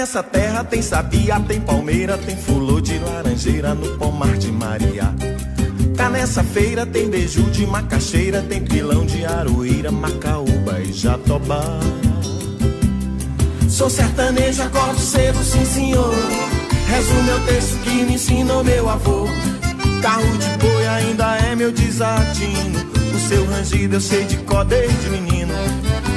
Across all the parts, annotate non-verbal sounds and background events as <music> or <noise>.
Nessa terra tem sabia, tem palmeira, tem fulô de laranjeira no pomar de Maria. Cá nessa feira tem beiju de macaxeira, tem pilão de aroeira, macaúba e jatobá. Sou sertanejo, acordo cedo, sim senhor. Rezo meu texto que me ensinou meu avô. Carro de boi ainda é meu desatino. O seu rangido eu sei de cor desde menino.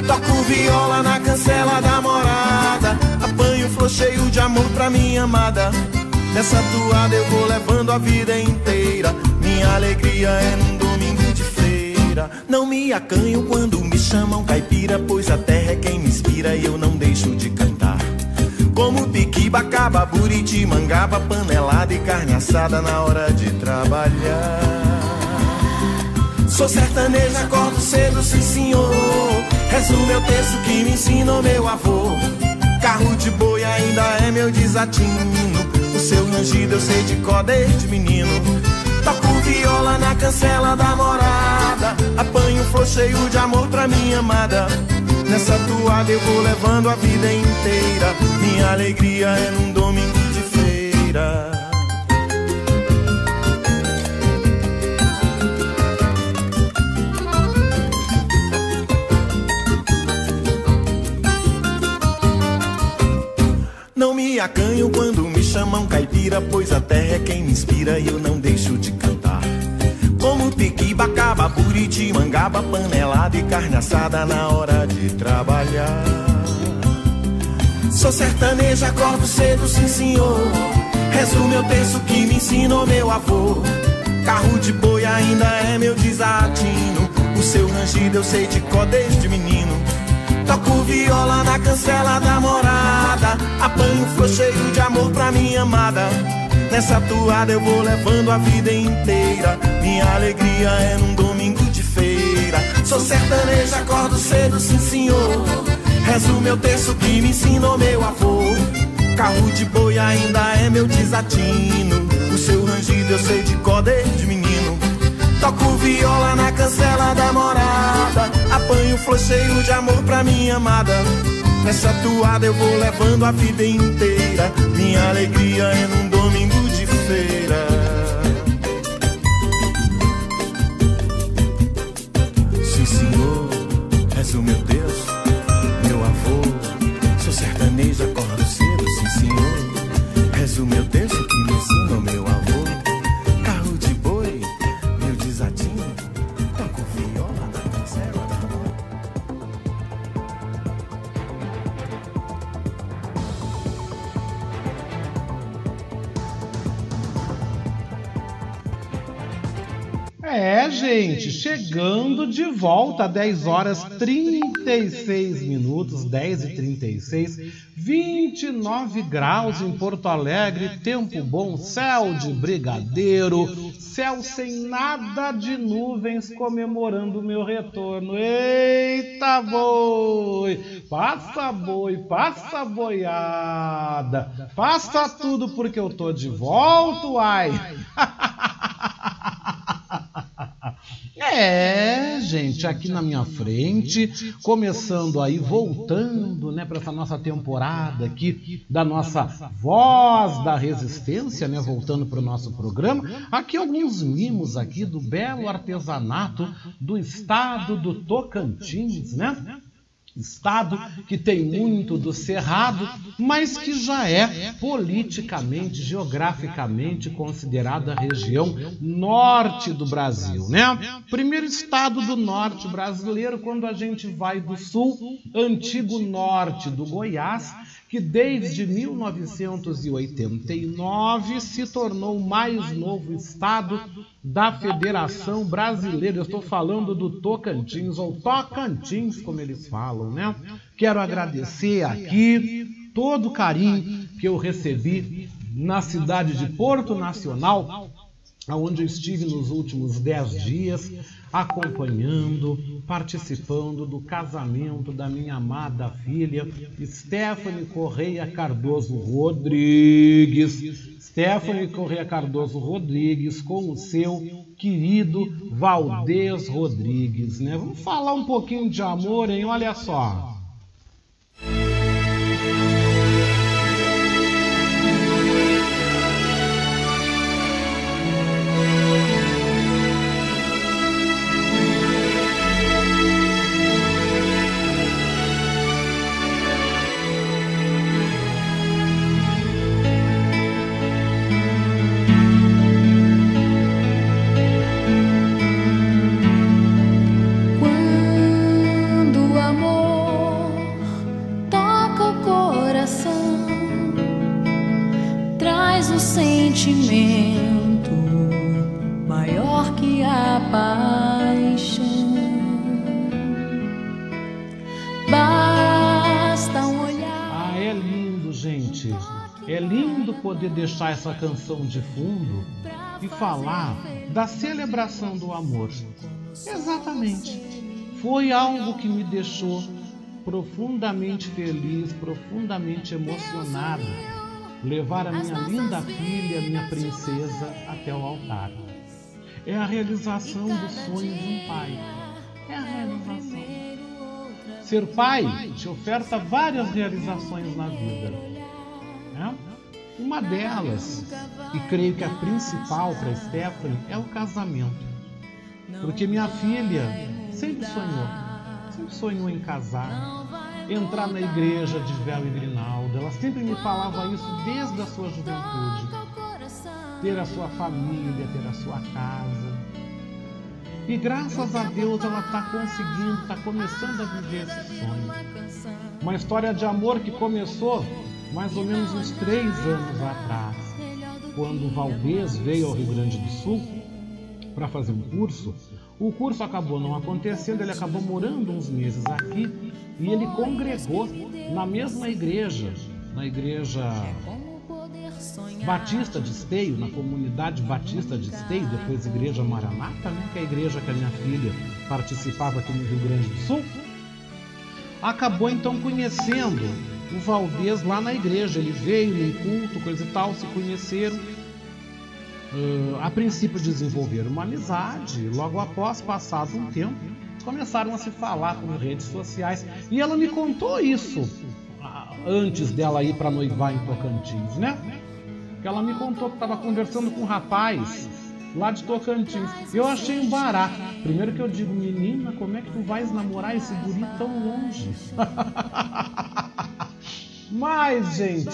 Toco viola na cancela da morada. Apanho flor cheio de amor pra minha amada. Nessa toada eu vou levando a vida inteira. Minha alegria é num domingo de feira. Não me acanho quando me chamam caipira, pois a terra é quem me inspira e eu não deixo de cantar. Como piquiba, caba, buriti, mangaba, panelada e carne assada na hora de trabalhar. Sou sertanejo, acordo cedo, sim senhor. Rezo meu texto que me ensinou meu avô. Carro de boi ainda é meu desatino. O seu rangido eu sei de cor desde menino. Toco viola na cancela da morada. Apanho flor cheio de amor pra minha amada. Nessa toada eu vou levando a vida inteira. Minha alegria é num domingo de feira. Acanho quando me chamam caipira, pois a terra é quem me inspira e eu não deixo de cantar. Como piquiba, caba, buriti, mangaba, panelada e carne assada na hora de trabalhar. Sou sertanejo, acordo cedo, sim senhor. Rezo meu texto que me ensinou meu avô. Carro de boi ainda é meu desatino. O seu rangido eu sei de cor desde menino. Toco viola na cancela da morada. Apanho flor cheio de amor pra minha amada. Nessa toada eu vou levando a vida inteira. Minha alegria é num domingo de feira. Sou sertanejo, acordo cedo, sim senhor. Rezo meu texto que me ensinou meu avô. Carro de boi ainda é meu desatino. O seu rangido eu sei de cor desde menino. Toco viola na cancela da morada. Apanho flor cheio de amor pra minha amada. Nessa toada eu vou levando a vida inteira. Minha alegria é num domingo de feira. Sim, senhor, és o meu Deus, meu avô. Sou sertanejo, acordo gente, chegando de volta a 10 horas 36 minutos, 10 e 36, 29 graus em Porto Alegre, tempo bom, céu de brigadeiro, céu sem nada de nuvens comemorando o meu retorno. Eita boi! Passa boi, passa boiada, passa tudo porque eu tô de volta, ai! <laughs> É, gente, aqui na minha frente, começando aí, voltando, né, para essa nossa temporada aqui da nossa voz da resistência, né, voltando para o nosso programa. Aqui alguns mimos aqui do belo artesanato do estado do Tocantins, né? Estado que tem muito do cerrado, mas que já é politicamente, geograficamente considerada a região norte do Brasil, né? Primeiro estado do norte brasileiro, quando a gente vai do sul, antigo norte do Goiás, que desde 1989 se tornou o mais novo estado da Federação Brasileira. Eu estou falando do Tocantins, ou Tocantins, como eles falam, né? Quero agradecer aqui todo o carinho que eu recebi na cidade de Porto Nacional, onde eu estive nos últimos dez dias, acompanhando, participando do casamento da minha amada filha Stephanie Correia Cardoso Rodrigues. Stephanie Correia Cardoso Rodrigues com o seu querido Valdez Rodrigues, né? Vamos falar um pouquinho de amor, hein? Olha só. Poder deixar essa canção de fundo e falar da celebração do amor. Exatamente. Foi algo que me deixou profundamente feliz, profundamente emocionado. Levar a minha linda filha, minha princesa, até o altar. É a realização do sonho de um pai. É a realização. Ser pai te oferta várias realizações na vida. Né? Uma delas, e creio que a principal para Stephanie, é o casamento. Porque minha filha sempre sonhou, sempre sonhou em casar, entrar na igreja de véu e grinalda. Ela sempre me falava isso desde a sua juventude. Ter a sua família, ter a sua casa. E graças a Deus ela está conseguindo, está começando a viver esse sonho. Uma história de amor que começou mais ou menos uns três anos atrás, quando o Valdez veio ao Rio Grande do Sul para fazer um curso, o curso acabou não acontecendo, ele acabou morando uns meses aqui e ele congregou na mesma igreja, na igreja Batista de Esteio, na comunidade Batista de Esteio, depois Igreja Maranata, né, que é a igreja que a minha filha participava aqui no Rio Grande do Sul, acabou então conhecendo o Valdez lá na igreja. Ele veio num culto, coisa e tal, se conheceram. Uh, a princípio desenvolveram uma amizade. Logo após, passado um tempo, começaram a se falar por redes sociais. E ela me contou isso uh, antes dela ir para noivar em Tocantins, né? Que ela me contou que estava conversando com um rapaz lá de Tocantins. Eu achei um barato. Primeiro que eu digo, menina, como é que tu vais namorar esse guri tão longe? <laughs> Mas, gente,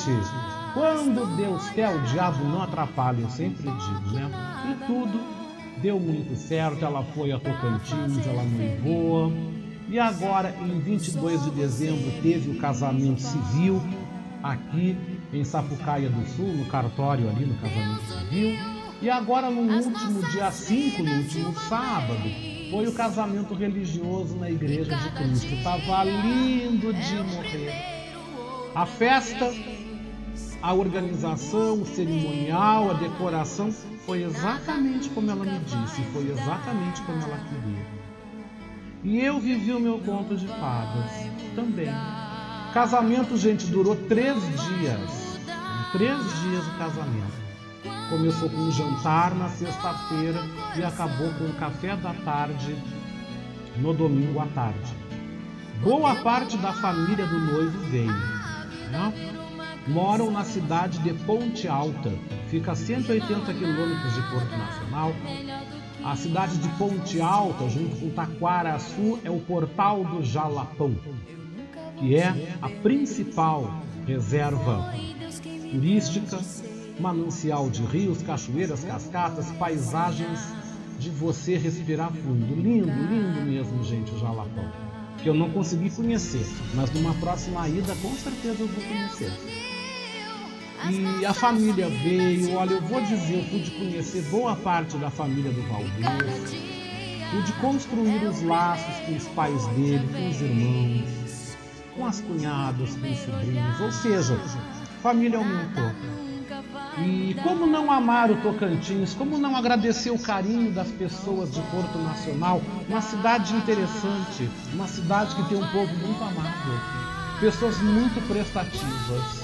quando Deus quer, o diabo não atrapalha, eu sempre digo, né? E tudo deu muito certo. Ela foi a Tocantins, ela noivou. E agora, em 22 de dezembro, teve o casamento civil aqui em Sapucaia do Sul, no cartório ali, no casamento civil. E agora, no último dia 5, no último sábado, foi o casamento religioso na Igreja de Cristo. Estava lindo de morrer. A festa, a organização, o cerimonial, a decoração foi exatamente como ela me disse, foi exatamente como ela queria. E eu vivi o meu conto de fadas também. Casamento, gente, durou três dias. Três dias o casamento. Começou com um jantar na sexta-feira e acabou com o café da tarde no domingo à tarde. Boa parte da família do noivo veio né? moram na cidade de Ponte Alta, fica a 180 quilômetros de Porto Nacional. A cidade de Ponte Alta, junto com Taquaraçu, é o Portal do Jalapão, que é a principal reserva turística, manancial de rios, cachoeiras, cascatas, paisagens de você respirar fundo. Lindo, lindo mesmo, gente, o Jalapão. Que eu não consegui conhecer, mas numa próxima ida com certeza eu vou conhecer. E a família veio, olha, eu vou dizer, eu pude conhecer boa parte da família do Valdez, pude construir os laços com os pais dele, com os irmãos, com as cunhadas, com os sobrinhos, ou seja, família aumentou. E como não amar o Tocantins, como não agradecer o carinho das pessoas de Porto Nacional, uma cidade interessante, uma cidade que tem um povo muito amável, pessoas muito prestativas,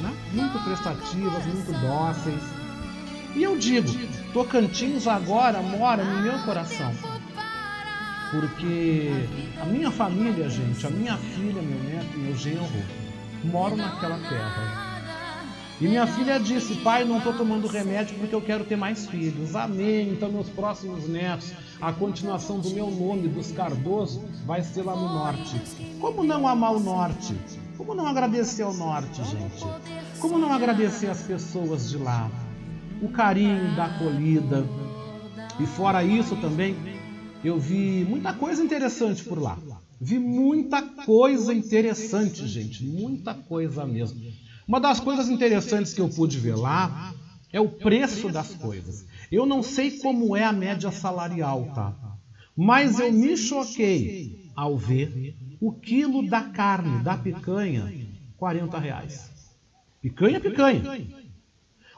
né? muito prestativas, muito dóceis. E eu digo, Tocantins agora mora no meu coração. Porque a minha família, gente, a minha filha, meu neto, meu genro, moram naquela terra. E minha filha disse: Pai, não estou tomando remédio porque eu quero ter mais filhos. Amém. Então, meus próximos netos, a continuação do meu nome, dos Cardoso, vai ser lá no norte. Como não amar o norte? Como não agradecer ao norte, gente? Como não agradecer as pessoas de lá? O carinho da acolhida. E fora isso também, eu vi muita coisa interessante por lá. Vi muita coisa interessante, gente. Muita coisa mesmo. Uma das coisas interessantes que eu pude ver lá é o preço das coisas. Eu não sei como é a média salarial, tá? Mas eu me choquei ao ver o quilo da carne, da picanha, 40 reais. Picanha, picanha.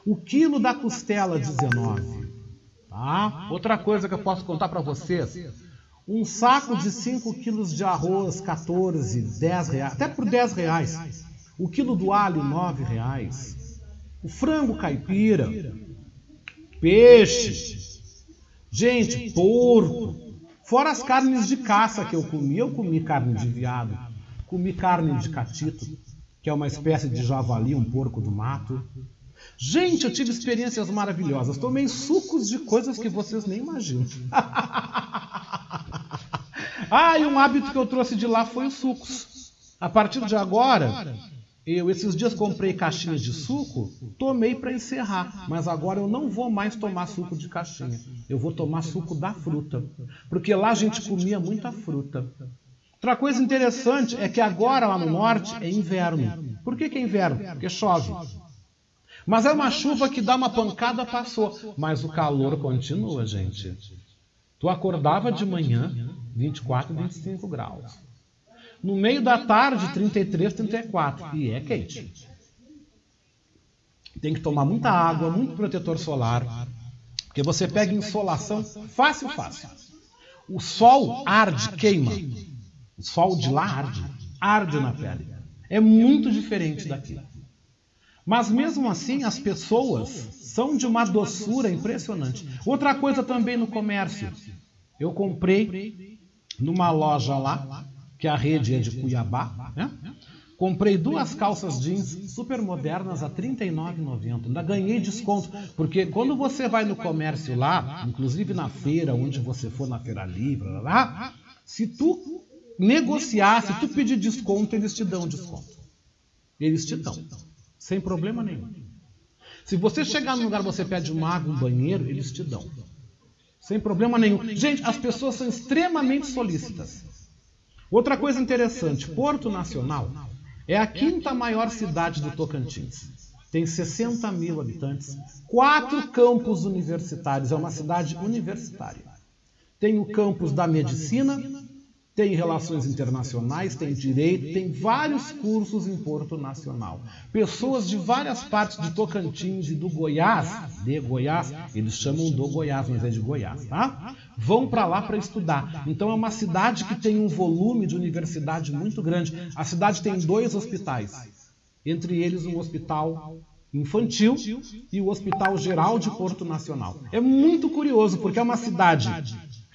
O quilo da costela, 19. Tá? Outra coisa que eu posso contar para vocês. Um saco de 5 quilos de arroz, 14, 10 reais, até por 10 reais. O quilo do alho, nove reais. O frango caipira. Peixe. Gente, porco. Fora as carnes de caça que eu comi. Eu comi carne de viado. Comi carne de catito, que é uma espécie de javali, um porco do mato. Gente, eu tive experiências maravilhosas. Tomei sucos de coisas que vocês nem imaginam. <laughs> ah, e um hábito que eu trouxe de lá foi os sucos. A partir de agora, eu esses dias comprei caixinhas de suco, tomei para encerrar, mas agora eu não vou mais tomar suco de caixinha. Eu vou tomar suco da fruta, porque lá a gente comia muita fruta. Outra coisa interessante é que agora lá no norte é inverno. Por que, que é inverno? Porque chove. Mas é uma chuva que dá uma pancada, passou. Mas o calor continua, gente. Tu acordava de manhã, 24, 25 graus. No meio da tarde, 33, 34. E é quente. Tem que tomar muita água, muito protetor solar. Porque você pega insolação fácil, fácil. O sol arde, queima. O sol de lá arde. Arde na pele. É muito diferente daqui. Mas mesmo assim, as pessoas são de uma doçura impressionante. Outra coisa também no comércio. Eu comprei numa loja lá que a rede é de Cuiabá, né? Comprei duas calças jeans super modernas a R$ 39,90. Ainda ganhei desconto, porque quando você vai no comércio lá, inclusive na feira, onde você for na feira livre, lá, se tu negociar, se tu pedir desconto, eles te dão desconto. Eles te dão, sem problema nenhum. Se você chegar no lugar você pede uma água, um banheiro, eles te dão. Sem problema nenhum. Gente, as pessoas são extremamente solícitas. Outra coisa interessante, Porto Nacional é a quinta maior cidade do Tocantins. Tem 60 mil habitantes, quatro campos universitários, é uma cidade universitária. Tem o campus da medicina, tem relações internacionais, tem direito, tem vários cursos em Porto Nacional. Pessoas de várias partes de Tocantins e do Goiás, de Goiás, eles chamam do Goiás, mas é de Goiás, tá? Vão para lá para estudar. Então é uma cidade que tem um volume de universidade muito grande. A cidade tem dois hospitais, entre eles um hospital infantil e o Hospital Geral de Porto Nacional. É muito curioso porque é uma cidade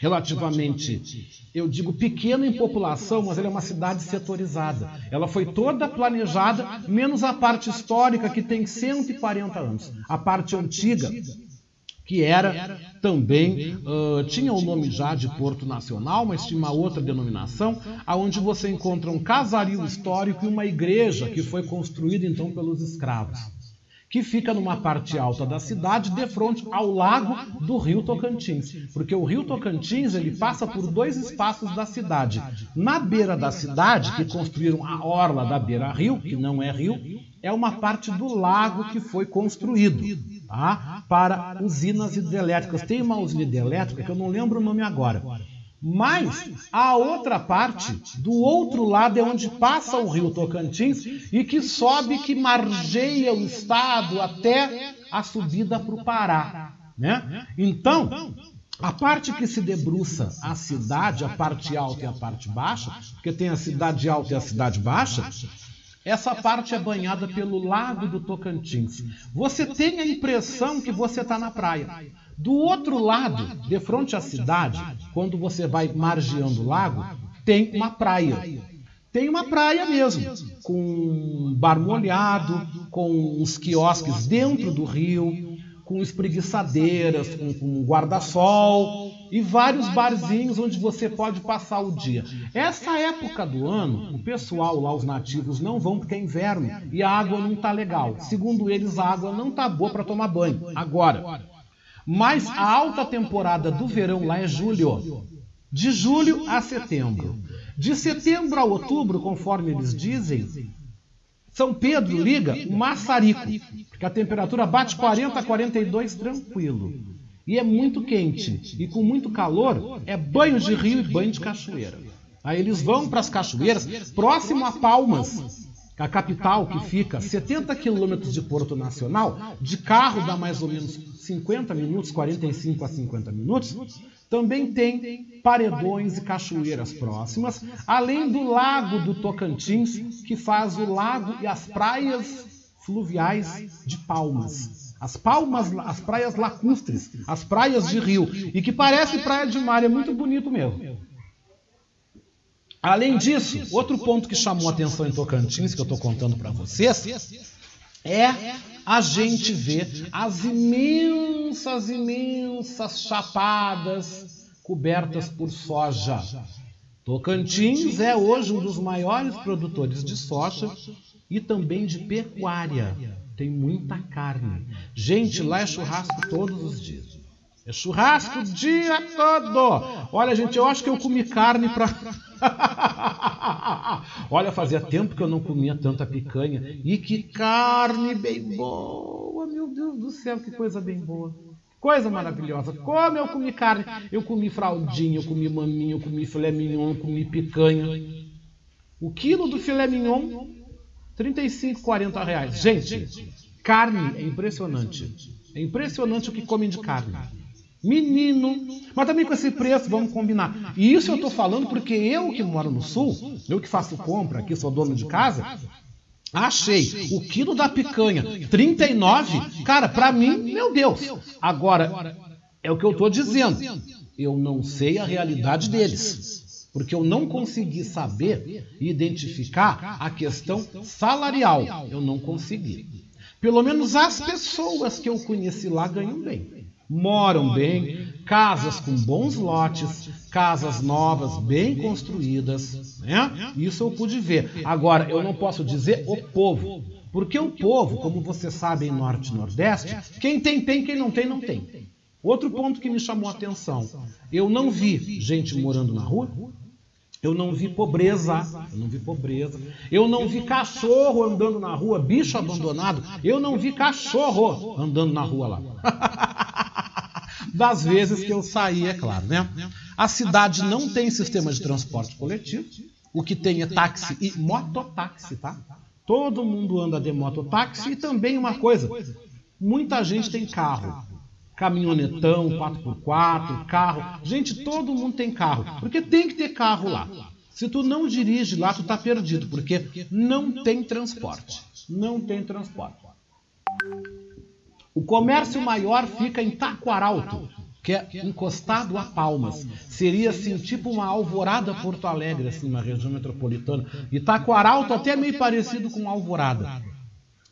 relativamente, eu digo pequena em população, mas ela é uma cidade setorizada. Ela foi toda planejada, menos a parte histórica, que tem 140 anos. A parte antiga, que era também, uh, tinha o nome já de Porto Nacional, mas tinha uma outra denominação, aonde você encontra um casario histórico e uma igreja que foi construída então pelos escravos. Que fica numa parte alta da cidade, de frente ao lago do Rio Tocantins, porque o Rio Tocantins ele passa por dois espaços da cidade. Na beira da cidade, que construíram a orla da beira-rio, que não é rio, é uma parte do lago que foi construído tá? para usinas hidrelétricas. Tem uma usina hidrelétrica que eu não lembro o nome agora mas a outra parte, do outro lado, é onde passa o rio Tocantins e que sobe, que margeia o estado até a subida para o Pará. Né? Então, a parte que se debruça a cidade, a parte alta e a parte baixa, porque tem a cidade alta e a cidade baixa, essa parte é banhada pelo lago do Tocantins. Você tem a impressão que você está na praia. Do outro lado, de frente à cidade, quando você vai margeando o lago, tem uma praia. Tem uma praia mesmo, com um bar molhado, com uns quiosques dentro do rio, com espreguiçadeiras, com, com guarda-sol e vários barzinhos onde você pode passar o dia. Essa época do ano, o pessoal lá, os nativos, não vão porque é inverno e a água não está legal. Segundo eles, a água não está boa para tomar banho. Agora, mas a alta temporada do verão lá é julho. De julho a setembro. De setembro a outubro, conforme eles dizem, São Pedro liga o maçarico, porque a temperatura bate 40 a 42 tranquilo. E é muito quente. E com muito calor, é banho de rio e banho de cachoeira. Aí eles vão para as cachoeiras, próximo a Palmas, a capital, que fica 70 quilômetros de Porto Nacional, de carro dá mais ou menos 50 minutos, 45 a 50 minutos, também tem paredões e cachoeiras próximas, além do lago do Tocantins, que faz o lago e as praias fluviais de Palmas. As palmas, as praias lacustres, as praias de rio, e que parece praia de mar, é muito bonito mesmo. Além disso, outro ponto que chamou a atenção em Tocantins, que eu estou contando para vocês, é a gente ver as imensas, imensas chapadas cobertas por soja. Tocantins é hoje um dos maiores produtores de soja e também de pecuária. Tem muita carne. Gente, lá é churrasco todos os dias. É churrasco o dia todo. Olha, gente, eu acho que eu comi carne para. <laughs> Olha, fazia tempo que eu não comia tanta picanha. E que carne bem boa, meu Deus do céu, que coisa bem boa. Coisa maravilhosa. Como eu comi carne. Eu comi fraldinha, eu comi maminha, eu comi filé mignon, eu comi picanha. O quilo do filé mignon, 35, 40 reais. Gente, carne é impressionante. É impressionante o que comem de carne. Menino. Mas também com esse preço, vamos combinar. E isso eu estou falando porque eu que moro no sul, eu que faço compra aqui, sou dono de casa, achei o quilo da picanha 39, cara, para mim, meu Deus. Agora, é o que eu estou dizendo. Eu não sei a realidade deles. Porque eu não consegui saber e identificar a questão salarial. Eu não consegui. Pelo menos as pessoas que eu conheci lá ganham bem moram bem, casas com bons lotes, casas novas, bem construídas. Né? Isso eu pude ver. Agora, eu não posso dizer o povo, porque o povo, como você sabe em Norte e Nordeste, quem tem, tem, quem não tem, não tem. Outro ponto que me chamou a atenção: eu não vi gente morando na rua, eu não vi pobreza, eu não vi pobreza. Eu não vi cachorro andando na rua, bicho abandonado. Eu não vi cachorro andando na rua lá. <laughs> das vezes que eu saí, é claro, né? A cidade não tem sistema de transporte coletivo. O que tem é táxi e mototáxi, tá? Todo mundo anda de mototáxi e também uma coisa, muita gente tem carro caminhonetão, 4x4, carro. Gente, todo mundo tem carro, porque tem que ter carro lá. Se tu não dirige lá, tu tá perdido, porque não tem transporte. Não tem transporte. O comércio maior fica em Taquaralto, que é encostado a Palmas. Seria assim, tipo uma alvorada Porto Alegre, assim, uma região metropolitana. E Taquaralto até é meio parecido com Alvorada.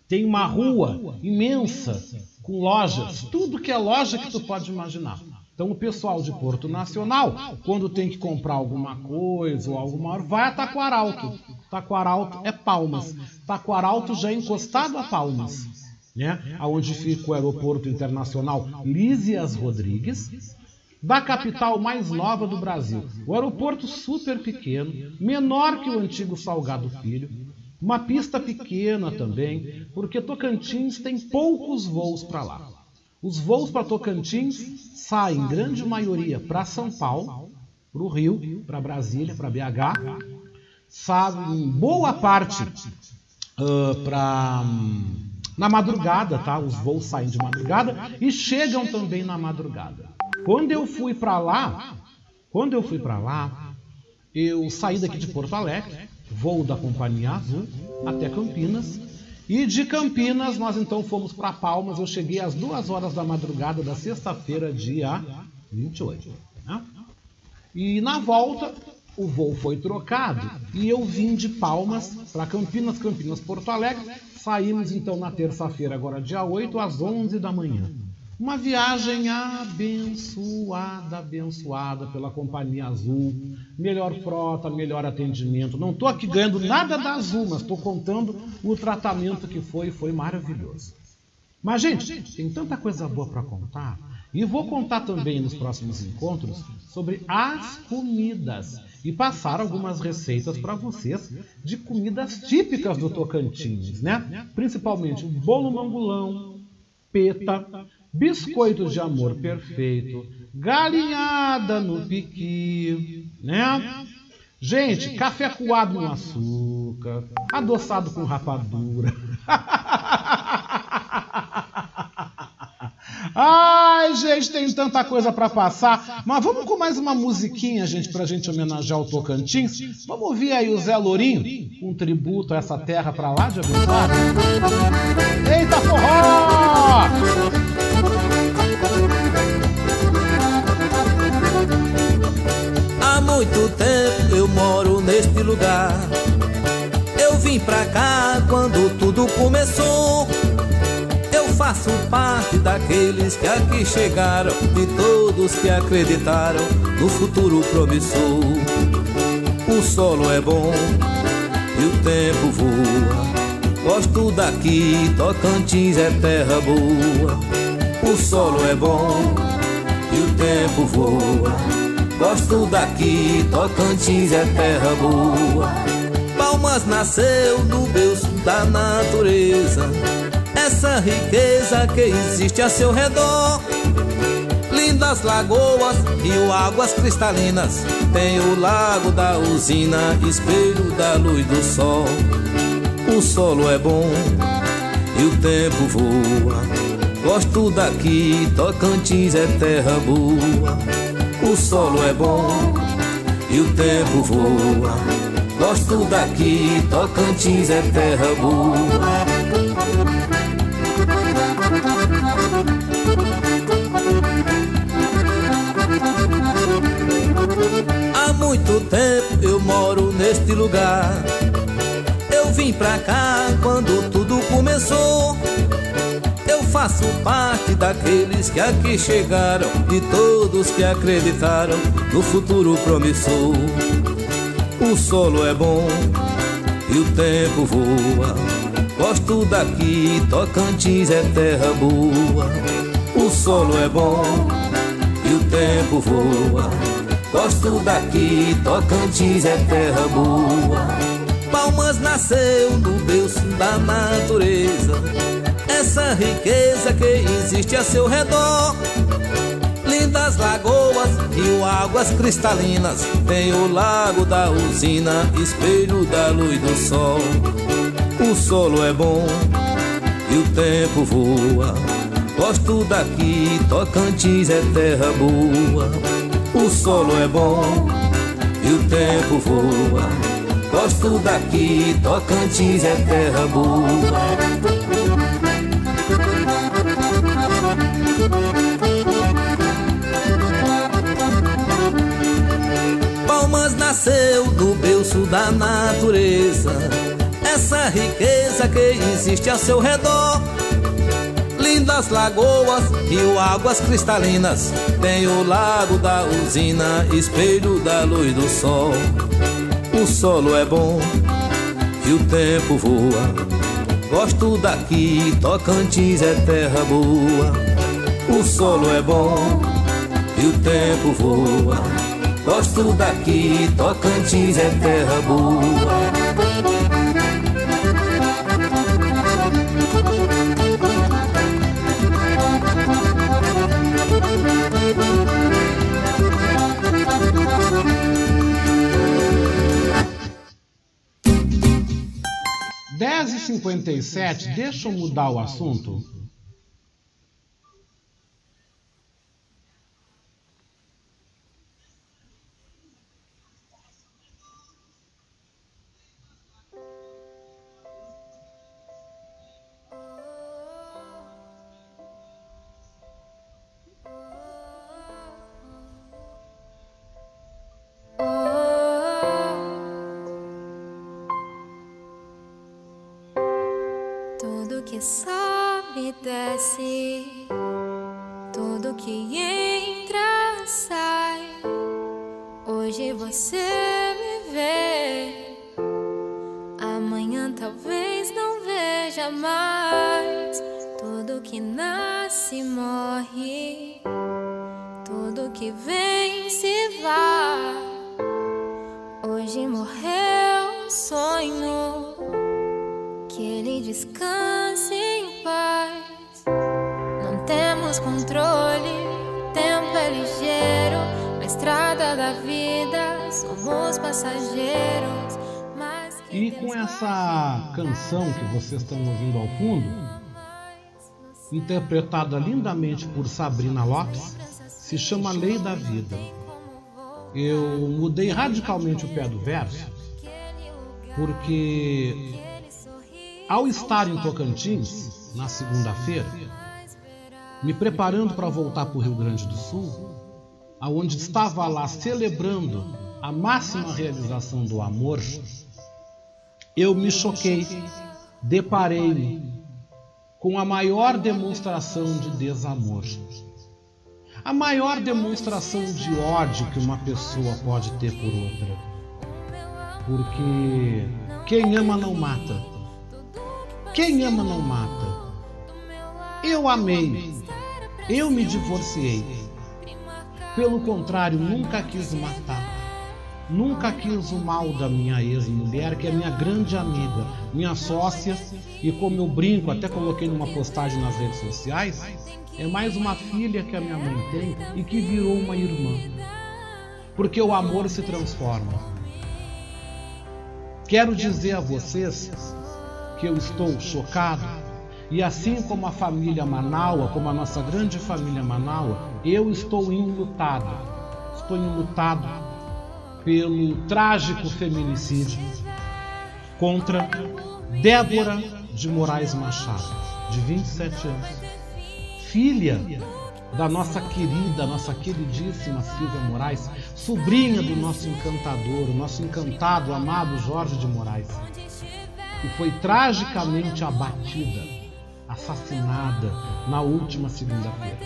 Tem uma rua imensa com lojas, tudo que é loja que tu pode imaginar. Então o pessoal de Porto Nacional, quando tem que comprar alguma coisa ou alguma hora, vai a Taquaralto. Taquaralto é Palmas. Taquaralto já é encostado a Palmas. Né? Onde fica o aeroporto internacional Lísias Rodrigues, da capital mais nova do Brasil. O aeroporto super pequeno, menor que o antigo Salgado Filho, uma pista pequena também, porque Tocantins tem poucos voos para lá. Os voos para Tocantins saem, grande maioria, para São Paulo, para o Rio, para Brasília, para BH, saem boa parte uh, para na madrugada, tá? Os voos saem de madrugada e chegam também na madrugada. Quando eu fui para lá, quando eu fui para lá, eu saí daqui de Porto Alegre, voo da Companhia Azul até Campinas. E de Campinas nós então fomos para Palmas. Eu cheguei às duas horas da madrugada da sexta-feira, dia 28. Né? E na volta o voo foi trocado e eu vim de Palmas para Campinas, Campinas, Porto Alegre. Saímos então na terça-feira, agora dia 8, às 11 da manhã. Uma viagem abençoada, abençoada pela Companhia Azul. Melhor frota, melhor atendimento. Não estou aqui ganhando nada da Azul, mas estou contando o tratamento que foi, foi maravilhoso. Mas, gente, tem tanta coisa boa para contar. E vou contar também nos próximos encontros sobre as comidas e passar algumas receitas para vocês de comidas típicas do Tocantins, né? Principalmente o bolo mangulão, peta, biscoitos de amor perfeito, galinhada no piqui, né? Gente, café coado no açúcar, adoçado com rapadura. <laughs> Ai, gente, tem tanta coisa para passar. Mas vamos com mais uma musiquinha, gente, pra gente homenagear o Tocantins. Vamos ouvir aí o Zé Lourinho, um tributo a essa terra pra lá de abençoado. Eita forró! Há muito tempo eu moro neste lugar. Eu vim pra cá quando tudo começou faço parte daqueles que aqui chegaram e todos que acreditaram no futuro promissor. O solo é bom e o tempo voa. Gosto daqui, Tocantins é terra boa. O solo é bom e o tempo voa. Gosto daqui, Tocantins é terra boa. Palmas nasceu no berço da natureza essa riqueza que existe a seu redor. Lindas lagoas, rio, águas cristalinas. Tem o lago da usina, espelho da luz do sol. O solo é bom e o tempo voa. Gosto daqui, Tocantins é terra boa. O solo é bom e o tempo voa. Gosto daqui, Tocantins é terra boa. Lugar. Eu vim pra cá quando tudo começou. Eu faço parte daqueles que aqui chegaram e todos que acreditaram no futuro promissor. O solo é bom e o tempo voa. Gosto daqui, Tocantins é terra boa. O solo é bom e o tempo voa. Gosto daqui, Tocantins é terra boa. Palmas nasceu no berço da natureza. Essa riqueza que existe a seu redor. Lindas lagoas, rio, águas cristalinas. Tem o lago da usina, espelho da luz do sol. O solo é bom e o tempo voa. Gosto daqui, Tocantins é terra boa. O solo é bom e o tempo voa. Gosto daqui, Tocantins é terra boa. Palmas nasceu do berço da natureza essa riqueza que existe a seu redor. Lindas lagoas, rio, águas cristalinas. Tem o lago da usina, espelho da luz do sol. O solo é bom e o tempo voa. gosto daqui, Tocantins é terra boa. O solo é bom e o tempo voa. Gosto daqui, Tocantins é terra boa. Dez e cinquenta e sete, deixa eu mudar o assunto. Interpretada lindamente por Sabrina Lopes, se chama Lei da Vida. Eu mudei radicalmente o pé do verso, porque ao estar em Tocantins, na segunda-feira, me preparando para voltar para o Rio Grande do Sul, aonde estava lá celebrando a máxima realização do amor, eu me choquei, deparei-me com a maior demonstração de desamor. A maior demonstração de ódio que uma pessoa pode ter por outra. Porque quem ama não mata. Quem ama não mata. Eu amei. Eu me divorciei. Pelo contrário, nunca quis matar. Nunca quis o mal da minha ex-mulher, que é minha grande amiga, minha sócia, e como eu brinco, até coloquei numa postagem nas redes sociais, é mais uma filha que a minha mãe tem e que virou uma irmã. Porque o amor se transforma. Quero dizer a vocês que eu estou chocado e assim como a família Manaua, como a nossa grande família Manaua, eu estou enlutado. Estou enlutado pelo trágico feminicídio contra Débora de Moraes Machado, de 27 anos, filha da nossa querida, nossa queridíssima Silvia Moraes, sobrinha do nosso encantador, o nosso encantado, amado Jorge de Moraes, e foi tragicamente abatida, assassinada na última segunda-feira.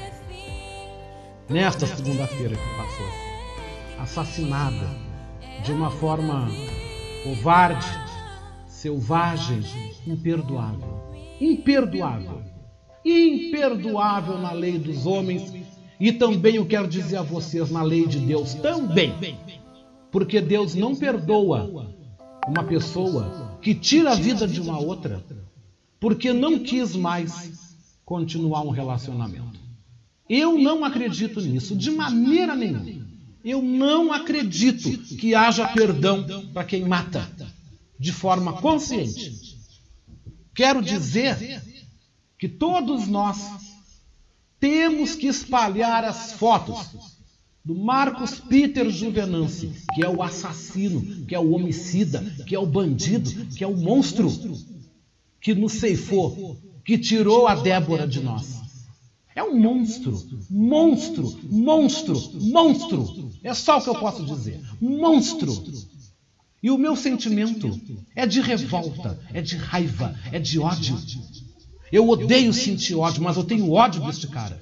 Nesta segunda-feira que passou, assassinada de uma forma covarde, selvagem, imperdoável. Imperdoável. Imperdoável na lei dos homens e também eu quero dizer a vocês na lei de Deus também. Porque Deus não perdoa uma pessoa que tira a vida de uma outra porque não quis mais continuar um relacionamento. Eu não acredito nisso de maneira nenhuma. Eu não acredito que haja perdão para quem mata de forma consciente. Quero dizer que todos nós temos que espalhar as fotos do Marcos Peter Juvenanci, que é o assassino, que é o homicida, que é o bandido, que é o monstro que nos ceifou, que tirou a Débora de nós. É um monstro, monstro, monstro, monstro. É só o que eu posso dizer. Monstro. E o meu sentimento é de revolta, é de raiva, é de ódio. Eu odeio sentir ódio, mas eu tenho ódio deste cara.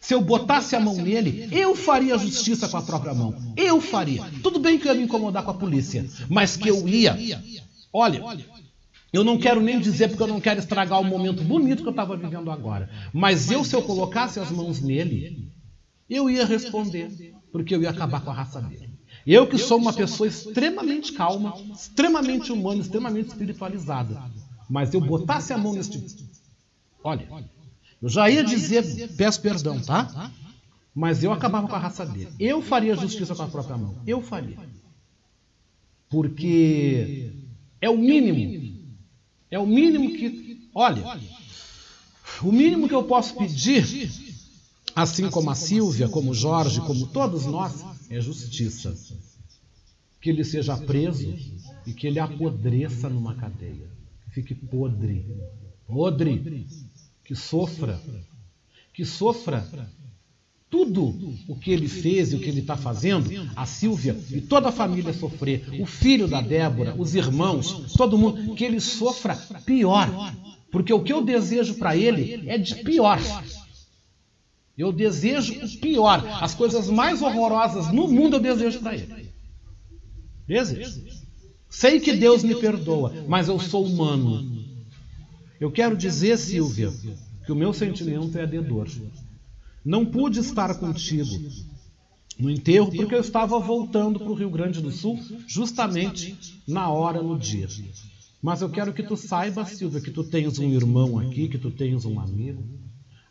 Se eu botasse a mão nele, eu faria justiça com a própria mão. Eu faria. Tudo bem que eu ia me incomodar com a polícia, mas que eu ia. Olha, Eu não quero nem dizer porque eu não quero estragar o momento bonito que eu estava vivendo agora. Mas eu, se eu colocasse as mãos nele, eu ia responder, porque eu ia acabar com a raça dele. Eu que sou uma pessoa extremamente calma, extremamente humana, extremamente espiritualizada. Mas eu botasse a mão neste. Olha, eu já ia dizer, peço perdão, tá? Mas eu acabava com a raça dele. Eu faria justiça com a própria mão. Eu faria. Porque é o mínimo. É o mínimo que. Olha, o mínimo que eu posso pedir, assim como a Silvia, como Jorge, como todos nós, é justiça. Que ele seja preso e que ele apodreça numa cadeia. Que fique podre. Podre. Que sofra. Que sofra tudo o que ele fez e o que ele está fazendo, a Silvia e toda a família sofrer, o filho da Débora, os irmãos, todo mundo, que ele sofra pior. Porque o que eu desejo para ele é de pior. Eu desejo o pior. As coisas mais horrorosas no mundo eu desejo para ele. Desejo. Sei que Deus me perdoa, mas eu sou humano. Eu quero dizer, Silvia, que o meu sentimento é de dor. Não pude estar contigo no enterro porque eu estava voltando para o Rio Grande do Sul justamente na hora, no dia. Mas eu quero que tu saiba, Silvia, que tu tens um irmão aqui, que tu tens um amigo.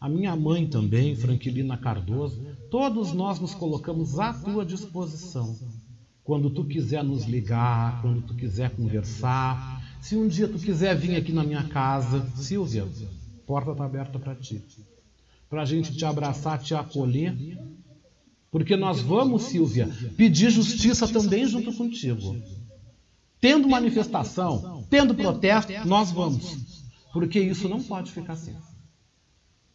A minha mãe também, Franquilina Cardoso. Todos nós nos colocamos à tua disposição. Quando tu quiser nos ligar, quando tu quiser conversar. Se um dia tu quiser vir aqui na minha casa, Silvia, porta está aberta para ti para a gente te abraçar, te acolher. Porque nós vamos, Silvia, pedir justiça também junto contigo. Tendo manifestação, tendo protesto, nós vamos. Porque isso não pode ficar assim.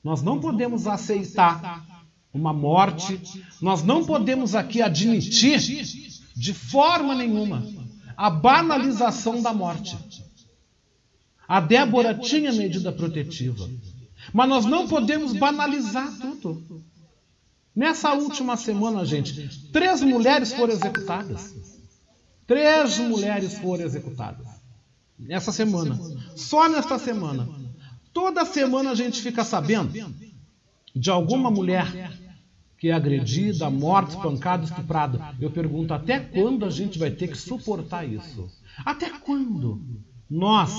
Nós não podemos aceitar uma morte, nós não podemos aqui admitir de forma nenhuma a banalização da morte. A Débora tinha medida protetiva. Mas nós não podemos banalizar tudo. Nessa última semana, gente, três mulheres foram executadas. Três mulheres foram executadas. Nessa semana. Só nesta semana. Toda semana a gente fica sabendo de alguma mulher que é agredida, morta, espancada, estuprada. Eu pergunto, até quando a gente vai ter que suportar isso? Até quando? Nós,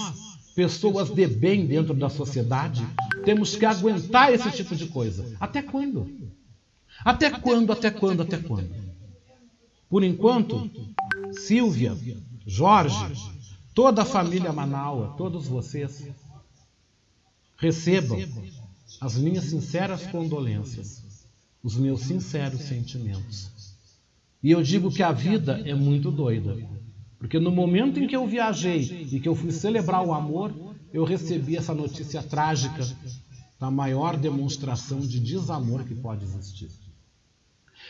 pessoas de bem dentro da sociedade, temos que aguentar esse tipo de coisa. Até quando? Até quando, até quando, até quando? Por enquanto, Silvia, Jorge, toda a família Manaua, todos vocês, recebam as minhas sinceras condolências, os meus sinceros sentimentos. E eu digo que a vida é muito doida. Porque no momento em que eu viajei e que eu fui celebrar o amor, eu recebi essa notícia trágica da maior demonstração de desamor que pode existir.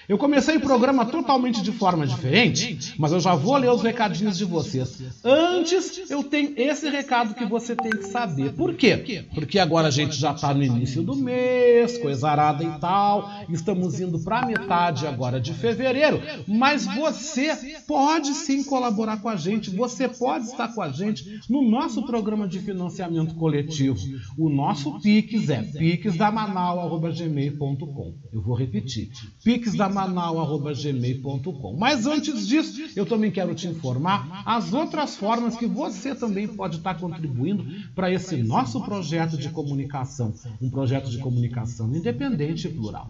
Eu comecei o programa totalmente de forma diferente, mas eu já vou ler os recadinhos de vocês. Antes, eu tenho esse recado que você tem que saber. Por quê? Porque agora a gente já está no início do mês, coisa arada e tal. Estamos indo para metade agora de fevereiro. Mas você pode sim colaborar com a gente. Você pode estar com a gente no nosso programa de financiamento coletivo. O nosso Pix é pixdamanal.gmail.com. Eu vou repetir. pixdamanal manal.gmail.com. Mas antes disso, eu também quero te informar as outras formas que você também pode estar contribuindo para esse nosso projeto de comunicação, um projeto de comunicação independente e plural.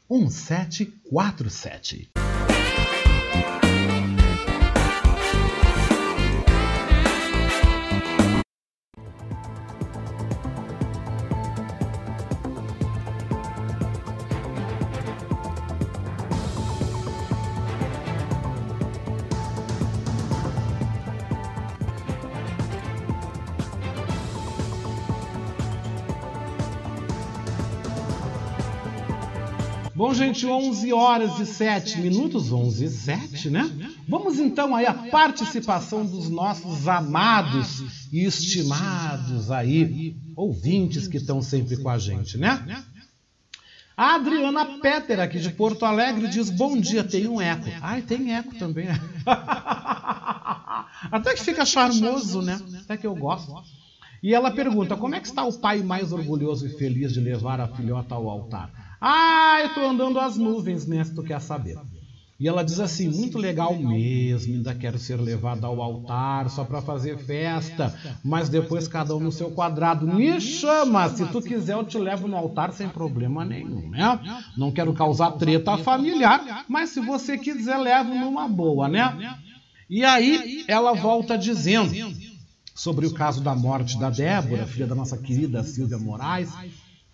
1747. Gente, 11 horas e 7 minutos, 11 e 7, né? Vamos então aí a participação dos nossos amados e estimados aí, ouvintes que estão sempre com a gente, né? A Adriana Petter, aqui de Porto Alegre, diz: Bom dia, tem um eco. Ai, tem eco também. <laughs> Até que fica charmoso, né? Até que eu gosto. E ela pergunta: Como é que está o pai mais orgulhoso e feliz de levar a filhota ao altar? Ah, eu tô andando às nuvens, né? Se tu quer saber. E ela diz assim: muito legal mesmo, ainda quero ser levada ao altar só para fazer festa, mas depois cada um no seu quadrado. Me chama, se tu quiser eu te levo no altar sem problema nenhum, né? Não quero causar treta familiar, mas se você quiser levo numa boa, né? E aí ela volta dizendo sobre o caso da morte da Débora, filha da nossa querida Silvia Moraes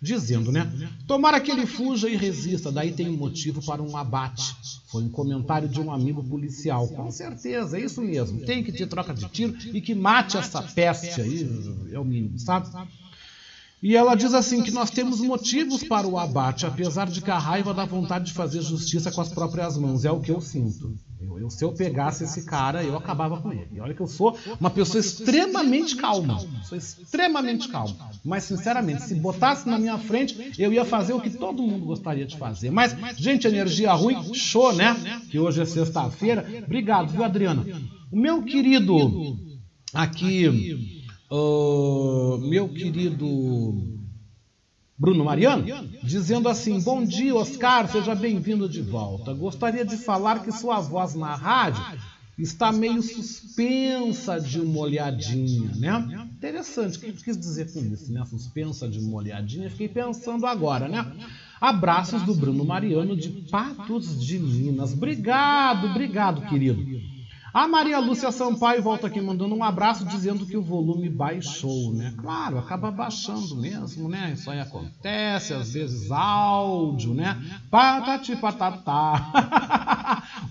dizendo, né? Tomara que ele fuja e resista, daí tem um motivo para um abate. Foi um comentário de um amigo policial. Com certeza, é isso mesmo. Tem que ter troca de tiro e que mate essa peste aí, é o mínimo, sabe? E ela diz assim que nós temos motivos para o abate, apesar de que a raiva dá vontade de fazer justiça com as próprias mãos. É o que eu sinto. Eu, eu, se eu pegasse esse cara, eu acabava com ele. E olha que eu sou uma pessoa extremamente calma. Sou extremamente calma. Mas, sinceramente, se botasse na minha frente, eu ia fazer o que todo mundo gostaria de fazer. Mas, gente, energia ruim, show, né? Que hoje é sexta-feira. Obrigado, viu, Adriana? O meu querido aqui uh, meu querido Bruno Mariano, dizendo assim: Bom dia, Oscar, seja bem-vindo de volta. Gostaria de falar que sua voz na rádio está meio suspensa de uma olhadinha, né? Interessante, o que quis dizer com isso, né? Suspensa de uma olhadinha, fiquei pensando agora, né? Abraços do Bruno Mariano de Patos de Minas. Obrigado, obrigado, querido. A Maria Lúcia Sampaio volta aqui mandando um abraço dizendo que o volume baixou, né? Claro, acaba baixando mesmo, né? Isso aí acontece, às vezes áudio, né? Patati patatá. <laughs>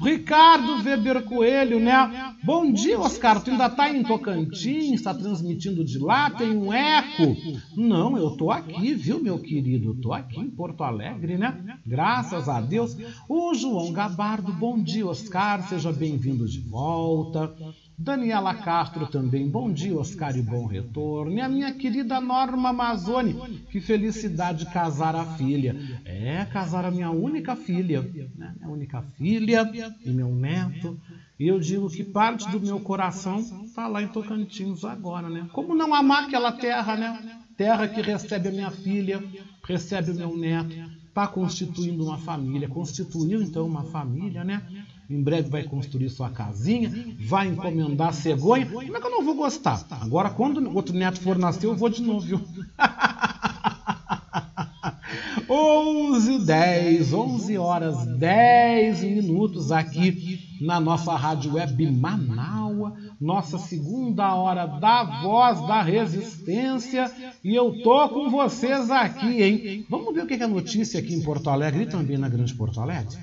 Ricardo Weber Coelho, né? Bom dia, Oscar. Tu ainda tá em Tocantins? Está transmitindo de lá? Tem um eco? Não, eu tô aqui, viu, meu querido? Tô aqui em Porto Alegre, né? Graças a Deus. O João Gabardo, bom dia, Oscar. Seja bem-vindo de volta. Daniela Castro também, bom dia, Oscar, e bom retorno. E a minha querida Norma Amazone, que felicidade casar a filha. É, casar a minha única filha, né? Minha única filha e meu neto. E eu digo que parte do meu coração está lá em Tocantins agora, né? Como não amar aquela terra, né? Terra que recebe a minha filha, recebe o meu neto, está constituindo uma família, constituiu então uma família, né? Em breve vai construir sua casinha, vai encomendar cegonha. Como é que eu não vou gostar? Agora, quando outro neto for nascer, eu vou de novo, viu? 11 10, 11 horas 10 minutos aqui na nossa rádio web Manaua, nossa segunda hora da voz da resistência, e eu tô com vocês aqui, hein? Vamos ver o que é notícia aqui em Porto Alegre e também na Grande Porto Alegre?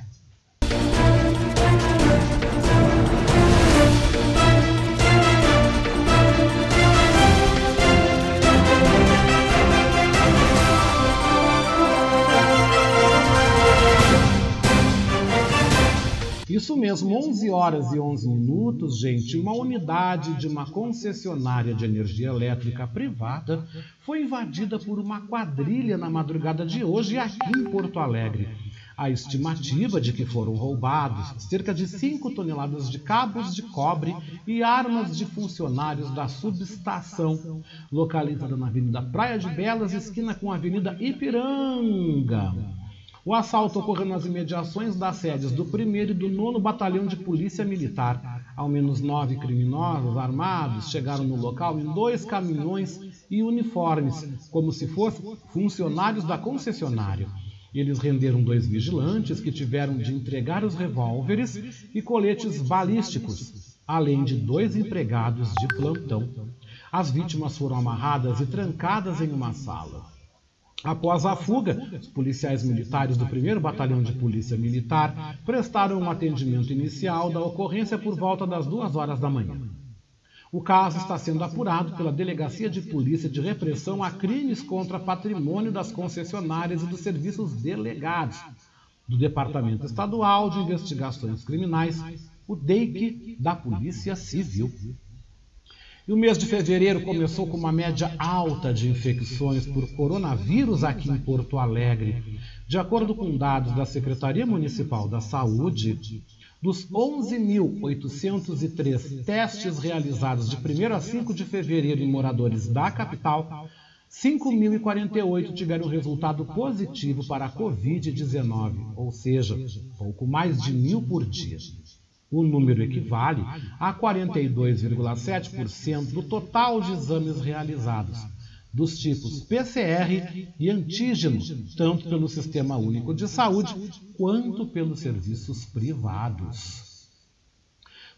Isso mesmo, 11 horas e 11 minutos, gente, uma unidade de uma concessionária de energia elétrica privada foi invadida por uma quadrilha na madrugada de hoje aqui em Porto Alegre. A estimativa de que foram roubados cerca de 5 toneladas de cabos de cobre e armas de funcionários da subestação, localizada na Avenida Praia de Belas, esquina com a Avenida Ipiranga. O assalto ocorreu nas imediações das sedes do 1 e do 9 Batalhão de Polícia Militar. Ao menos nove criminosos armados chegaram no local em dois caminhões e uniformes, como se fossem funcionários da concessionária. Eles renderam dois vigilantes que tiveram de entregar os revólveres e coletes balísticos, além de dois empregados de plantão. As vítimas foram amarradas e trancadas em uma sala. Após a fuga, os policiais militares do 1 Batalhão de Polícia Militar prestaram um atendimento inicial da ocorrência por volta das duas horas da manhã. O caso está sendo apurado pela Delegacia de Polícia de Repressão a Crimes contra Patrimônio das Concessionárias e dos Serviços Delegados, do Departamento Estadual de Investigações Criminais, o DEIC da Polícia Civil. E o mês de fevereiro começou com uma média alta de infecções por coronavírus aqui em Porto Alegre. De acordo com dados da Secretaria Municipal da Saúde, dos 11.803 testes realizados de 1 a 5 de fevereiro em moradores da capital, 5.048 tiveram resultado positivo para a Covid-19, ou seja, pouco mais de mil por dia. O número equivale a 42,7% do total de exames realizados, dos tipos PCR e antígeno, tanto pelo Sistema Único de Saúde quanto pelos serviços privados.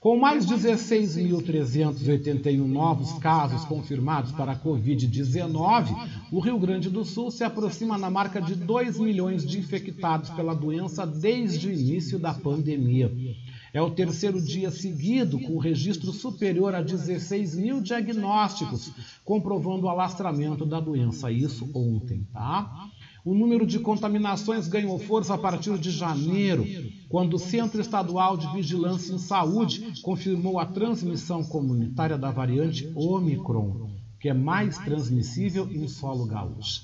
Com mais 16.381 novos casos confirmados para a Covid-19, o Rio Grande do Sul se aproxima na marca de 2 milhões de infectados pela doença desde o início da pandemia. É o terceiro dia seguido com registro superior a 16 mil diagnósticos, comprovando o alastramento da doença. Isso ontem, tá? O número de contaminações ganhou força a partir de janeiro, quando o Centro Estadual de Vigilância em Saúde confirmou a transmissão comunitária da variante Omicron, que é mais transmissível em solo gaúcho.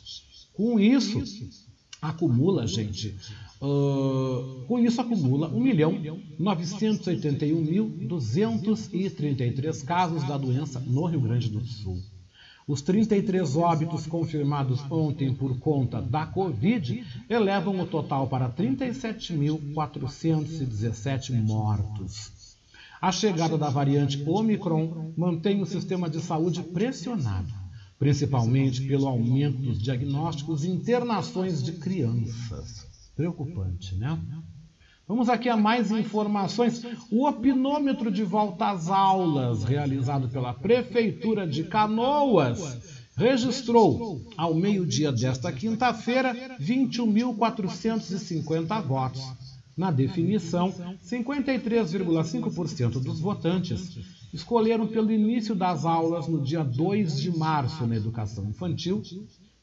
Com isso, acumula, gente, uh, com isso acumula 1.981.233 casos da doença no Rio Grande do Sul. Os 33 óbitos confirmados ontem por conta da Covid elevam o total para 37.417 mortos. A chegada da variante Omicron mantém o sistema de saúde pressionado principalmente pelo aumento dos diagnósticos e internações de crianças. Preocupante, né? Vamos aqui a mais informações. O opinômetro de volta às aulas, realizado pela Prefeitura de Canoas, registrou, ao meio-dia desta quinta-feira, 21.450 votos. Na definição, 53,5% dos votantes escolheram pelo início das aulas no dia 2 de março na educação infantil,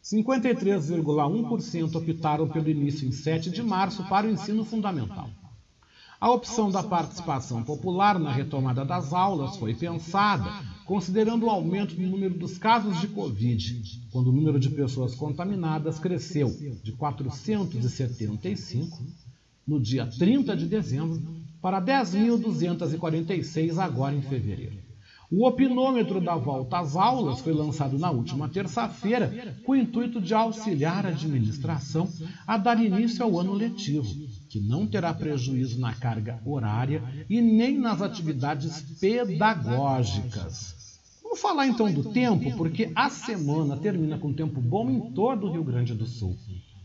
53,1% optaram pelo início em 7 de março para o ensino fundamental. A opção da participação popular na retomada das aulas foi pensada considerando o aumento no número dos casos de Covid, quando o número de pessoas contaminadas cresceu de 475 no dia 30 de dezembro para 10.246 agora em fevereiro. O opinômetro da volta às aulas foi lançado na última terça-feira com o intuito de auxiliar a administração a dar início ao ano letivo, que não terá prejuízo na carga horária e nem nas atividades pedagógicas. Vamos falar então do tempo, porque a semana termina com tempo bom em todo o Rio Grande do Sul.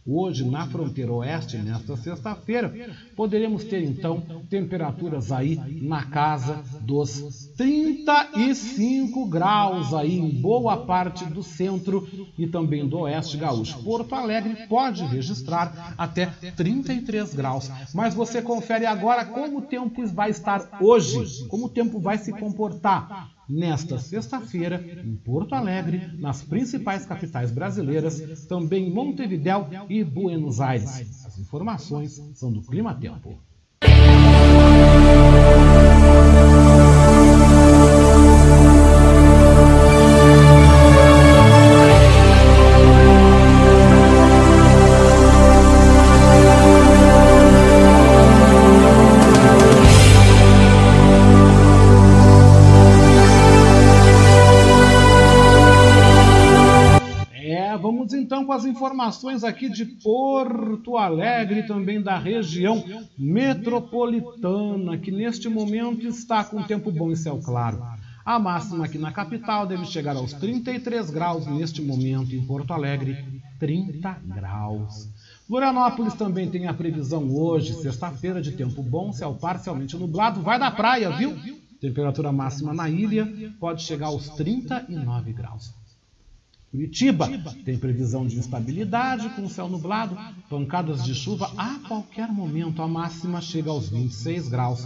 Hoje, na fronteira oeste, nesta sexta-feira, poderemos ter então temperaturas aí na casa dos 35 graus aí em boa parte do centro e também do oeste gaúcho. Porto Alegre pode registrar até 33 graus. Mas você confere agora como o tempo vai estar hoje, como o tempo vai se comportar nesta sexta-feira em Porto Alegre, nas principais capitais brasileiras, também Montevidéu e Buenos Aires. As informações são do Clima Tempo. Então com as informações aqui de Porto Alegre também da região metropolitana, que neste momento está com tempo bom e céu claro. A máxima aqui na capital deve chegar aos 33 graus neste momento, em Porto Alegre, 30 graus. Florianópolis também tem a previsão hoje, sexta-feira, de tempo bom, céu parcialmente nublado, vai da praia, viu? Temperatura máxima na ilha pode chegar aos 39 graus. Curitiba tem previsão de instabilidade com céu nublado, pancadas de chuva a qualquer momento, a máxima chega aos 26 graus.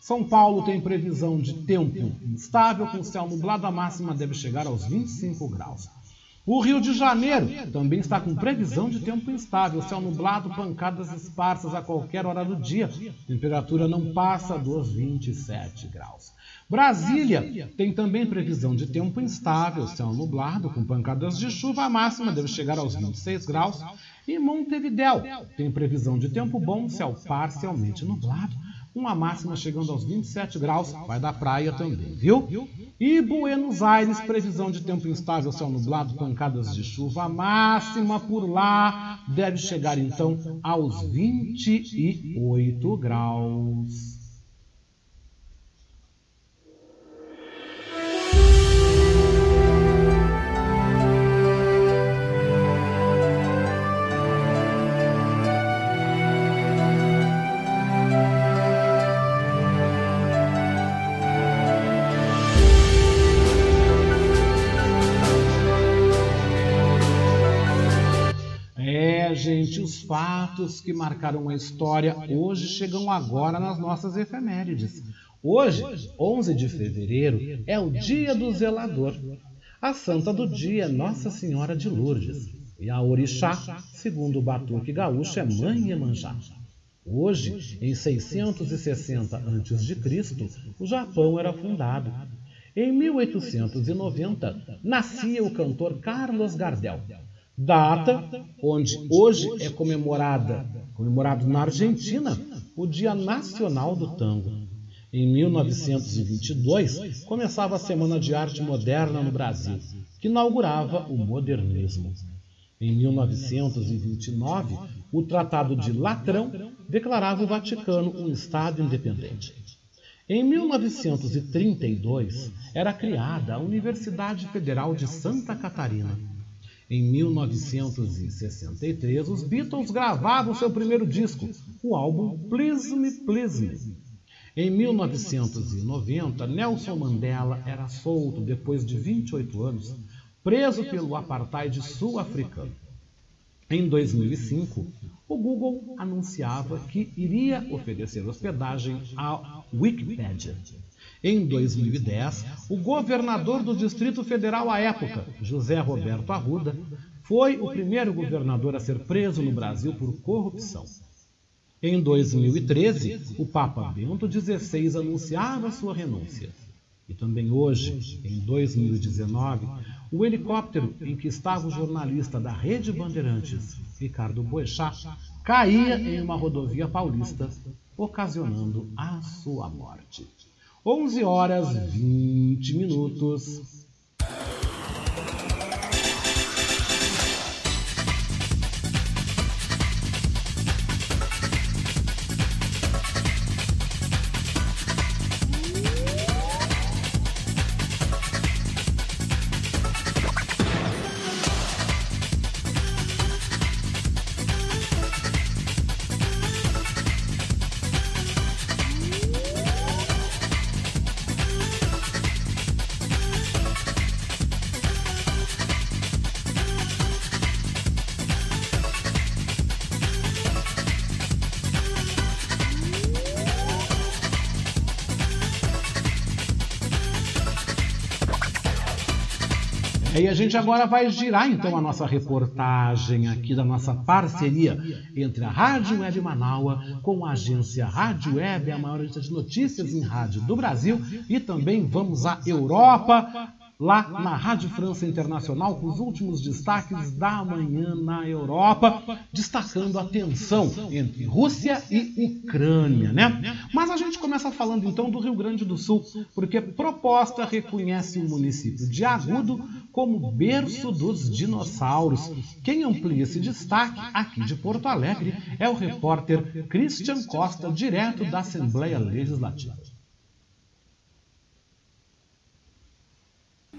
São Paulo tem previsão de tempo instável com céu nublado, a máxima deve chegar aos 25 graus. O Rio de Janeiro também está com previsão de tempo instável, céu nublado, pancadas esparsas a qualquer hora do dia. Temperatura não passa dos 27 graus. Brasília tem também previsão de tempo instável, céu nublado, com pancadas de chuva. A máxima deve chegar aos 26 graus. E Montevidéu tem previsão de tempo bom, céu parcialmente nublado uma máxima chegando aos 27 graus, vai da praia também, viu? E Buenos Aires, previsão de tempo instável, céu nublado, pancadas de chuva, a máxima por lá deve chegar então aos 28 graus. Fatos que marcaram a história hoje chegam agora nas nossas efemérides. Hoje, 11 de fevereiro, é o dia do zelador. A santa do dia é Nossa Senhora de Lourdes. E a orixá, segundo o batuque gaúcho, é Mãe Iemanjá. Hoje, em 660 a.C., o Japão era fundado. Em 1890, nascia o cantor Carlos Gardel data onde hoje é comemorada, comemorado na Argentina, o Dia Nacional do Tango. Em 1922, começava a Semana de Arte Moderna no Brasil, que inaugurava o modernismo. Em 1929, o Tratado de Latrão declarava o Vaticano um Estado independente. Em 1932, era criada a Universidade Federal de Santa Catarina em 1963, os Beatles gravavam seu primeiro disco, o álbum Please Me, Please Me. Em 1990, Nelson Mandela era solto depois de 28 anos, preso pelo apartheid sul-africano. Em 2005, o Google anunciava que iria oferecer hospedagem à Wikipedia. Em 2010, o governador do Distrito Federal à época, José Roberto Arruda, foi o primeiro governador a ser preso no Brasil por corrupção. Em 2013, o Papa Bento XVI anunciava sua renúncia. E também hoje, em 2019, o helicóptero em que estava o jornalista da Rede Bandeirantes, Ricardo Boechat, caía em uma rodovia paulista, ocasionando a sua morte. 11 horas 20 minutos. E a gente agora vai girar então a nossa reportagem aqui da nossa parceria entre a Rádio Web Manaua com a agência Rádio Web, a maior agência de notícias em rádio do Brasil, e também vamos à Europa lá na Rádio França Internacional com os últimos destaques da manhã na Europa, destacando a tensão entre Rússia e Ucrânia, né? Mas a gente começa falando então do Rio Grande do Sul, porque proposta reconhece o município de Agudo como berço dos dinossauros. Quem amplia esse destaque aqui de Porto Alegre é o repórter Christian Costa, direto da Assembleia Legislativa.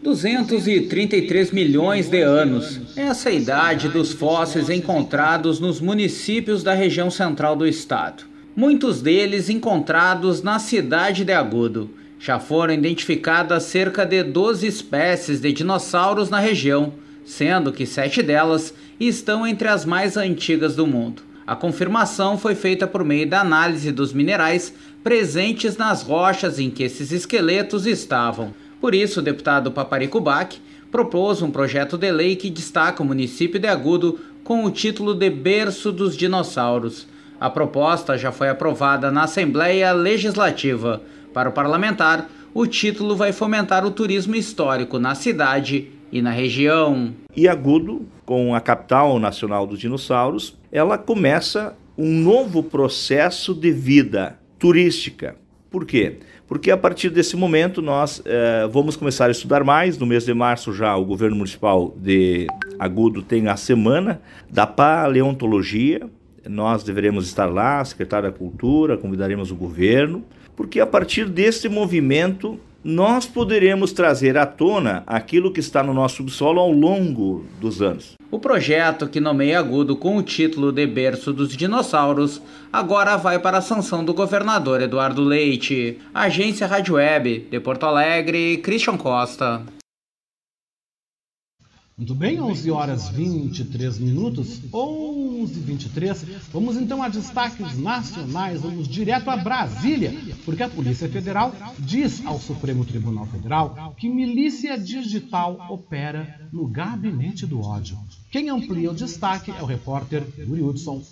233 milhões de anos. Essa é a idade dos fósseis encontrados nos municípios da região central do estado. Muitos deles encontrados na cidade de Agudo. Já foram identificadas cerca de 12 espécies de dinossauros na região, sendo que sete delas estão entre as mais antigas do mundo. A confirmação foi feita por meio da análise dos minerais presentes nas rochas em que esses esqueletos estavam. Por isso, o deputado Paparico Bach propôs um projeto de lei que destaca o município de Agudo com o título de Berço dos Dinossauros. A proposta já foi aprovada na Assembleia Legislativa. Para o parlamentar, o título vai fomentar o turismo histórico na cidade e na região. E Agudo, com a capital nacional dos dinossauros, ela começa um novo processo de vida turística. Por quê? Porque a partir desse momento nós eh, vamos começar a estudar mais. No mês de março já o governo municipal de Agudo tem a semana da paleontologia. Nós deveremos estar lá, secretário da Cultura, convidaremos o governo, porque a partir desse movimento nós poderemos trazer à tona aquilo que está no nosso subsolo ao longo dos anos. O projeto, que nomeia Agudo com o título de Berço dos Dinossauros, agora vai para a sanção do governador Eduardo Leite. Agência Rádio Web, de Porto Alegre, Christian Costa. Muito bem, 11 horas 23 minutos, 11 23. Vamos então a destaques nacionais, vamos direto a Brasília, porque a Polícia Federal diz ao Supremo Tribunal Federal que milícia digital opera no gabinete do ódio. Quem amplia o destaque é o repórter Yuri Hudson.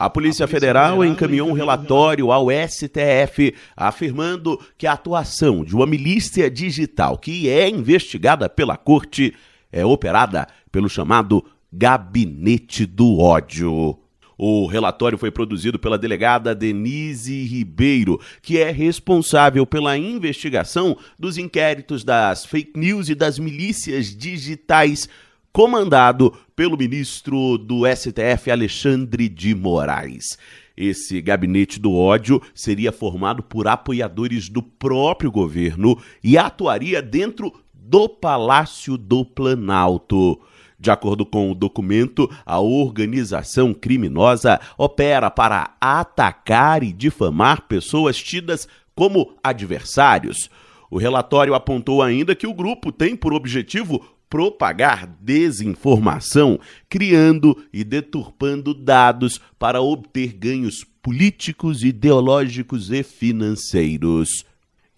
A Polícia Federal encaminhou um relatório ao STF afirmando que a atuação de uma milícia digital que é investigada pela corte é operada pelo chamado Gabinete do Ódio. O relatório foi produzido pela delegada Denise Ribeiro, que é responsável pela investigação dos inquéritos das fake news e das milícias digitais comandado pelo ministro do STF Alexandre de Moraes. Esse gabinete do ódio seria formado por apoiadores do próprio governo e atuaria dentro do Palácio do Planalto. De acordo com o documento, a organização criminosa opera para atacar e difamar pessoas tidas como adversários. O relatório apontou ainda que o grupo tem por objetivo propagar desinformação, criando e deturpando dados para obter ganhos políticos, ideológicos e financeiros.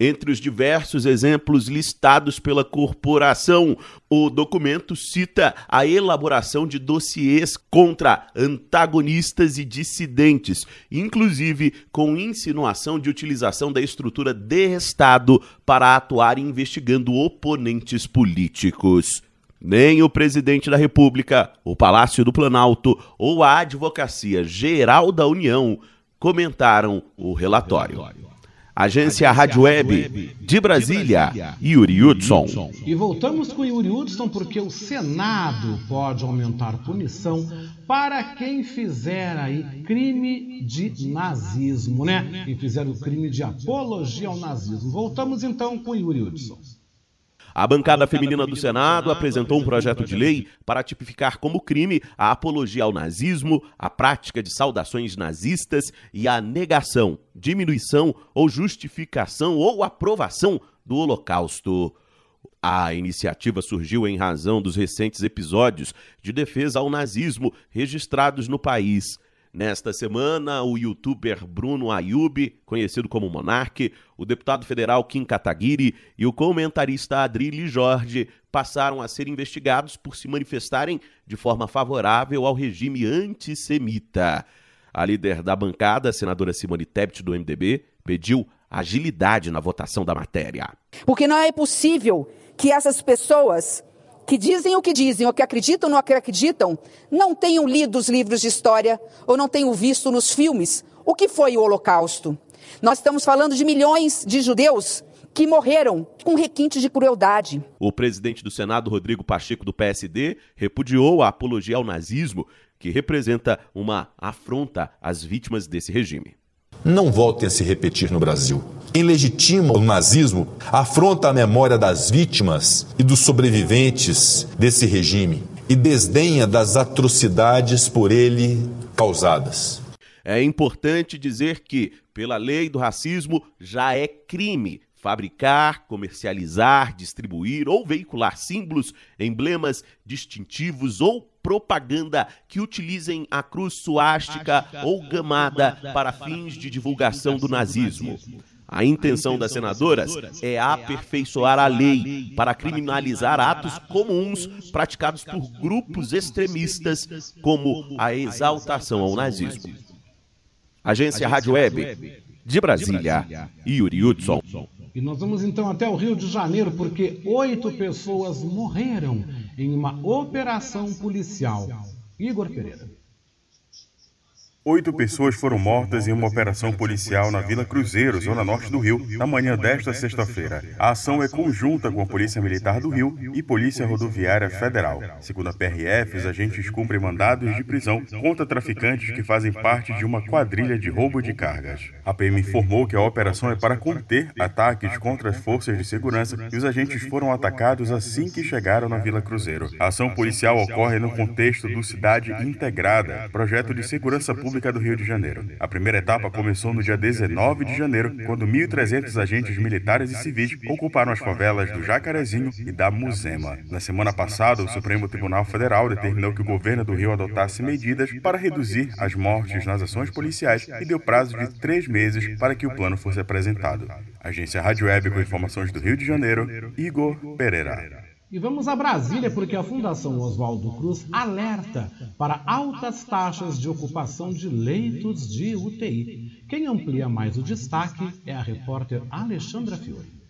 Entre os diversos exemplos listados pela corporação, o documento cita a elaboração de dossiês contra antagonistas e dissidentes, inclusive com insinuação de utilização da estrutura de Estado para atuar investigando oponentes políticos. Nem o presidente da República, o Palácio do Planalto ou a Advocacia Geral da União comentaram o relatório. Agência Rádio Web de Brasília, Yuri Hudson. E voltamos com Yuri Hudson porque o Senado pode aumentar punição para quem fizer aí crime de nazismo, né? Quem fizer o crime de apologia ao nazismo. Voltamos então com Yuri Hudson. A bancada feminina do Senado apresentou um projeto de lei para tipificar como crime a apologia ao nazismo, a prática de saudações nazistas e a negação, diminuição ou justificação ou aprovação do Holocausto. A iniciativa surgiu em razão dos recentes episódios de defesa ao nazismo registrados no país. Nesta semana, o youtuber Bruno Ayub, conhecido como Monarque, o deputado federal Kim Kataguiri e o comentarista Adrilli Jorge passaram a ser investigados por se manifestarem de forma favorável ao regime antissemita. A líder da bancada, a senadora Simone Tebet, do MDB, pediu agilidade na votação da matéria. Porque não é possível que essas pessoas que dizem o que dizem, ou que acreditam ou não acreditam, não tenham lido os livros de história ou não tenham visto nos filmes o que foi o Holocausto. Nós estamos falando de milhões de judeus que morreram com requintes de crueldade. O presidente do Senado, Rodrigo Pacheco, do PSD, repudiou a apologia ao nazismo, que representa uma afronta às vítimas desse regime. Não voltem a se repetir no Brasil. Quem legitima o nazismo afronta a memória das vítimas e dos sobreviventes desse regime e desdenha das atrocidades por ele causadas. É importante dizer que, pela lei do racismo, já é crime fabricar, comercializar, distribuir ou veicular símbolos, emblemas distintivos ou propaganda que utilizem a cruz suástica ou gamada para fins de divulgação do nazismo. A intenção das senadoras é aperfeiçoar a lei para criminalizar atos comuns praticados por grupos extremistas, como a exaltação ao nazismo. Agência Rádio Web, de Brasília, Yuri Hudson. E nós vamos então até o Rio de Janeiro, porque oito pessoas morreram em uma operação policial. Igor Pereira. Oito pessoas foram mortas em uma operação policial na Vila Cruzeiro, zona norte do Rio, na manhã desta sexta-feira. A ação é conjunta com a Polícia Militar do Rio e Polícia Rodoviária Federal. Segundo a PRF, os agentes cumprem mandados de prisão contra traficantes que fazem parte de uma quadrilha de roubo de cargas. A PM informou que a operação é para conter ataques contra as forças de segurança e os agentes foram atacados assim que chegaram na Vila Cruzeiro. A ação policial ocorre no contexto do Cidade Integrada, projeto de segurança pública Pública do Rio de Janeiro. A primeira etapa começou no dia 19 de janeiro, quando 1.300 agentes militares e civis ocuparam as favelas do Jacarezinho e da Muzema. Na semana passada, o Supremo Tribunal Federal determinou que o governo do Rio adotasse medidas para reduzir as mortes nas ações policiais e deu prazo de três meses para que o plano fosse apresentado. Agência Rádio Web com informações do Rio de Janeiro, Igor Pereira. E vamos a Brasília, porque a Fundação Oswaldo Cruz alerta para altas taxas de ocupação de leitos de UTI. Quem amplia mais o destaque é a repórter Alexandra Fiore.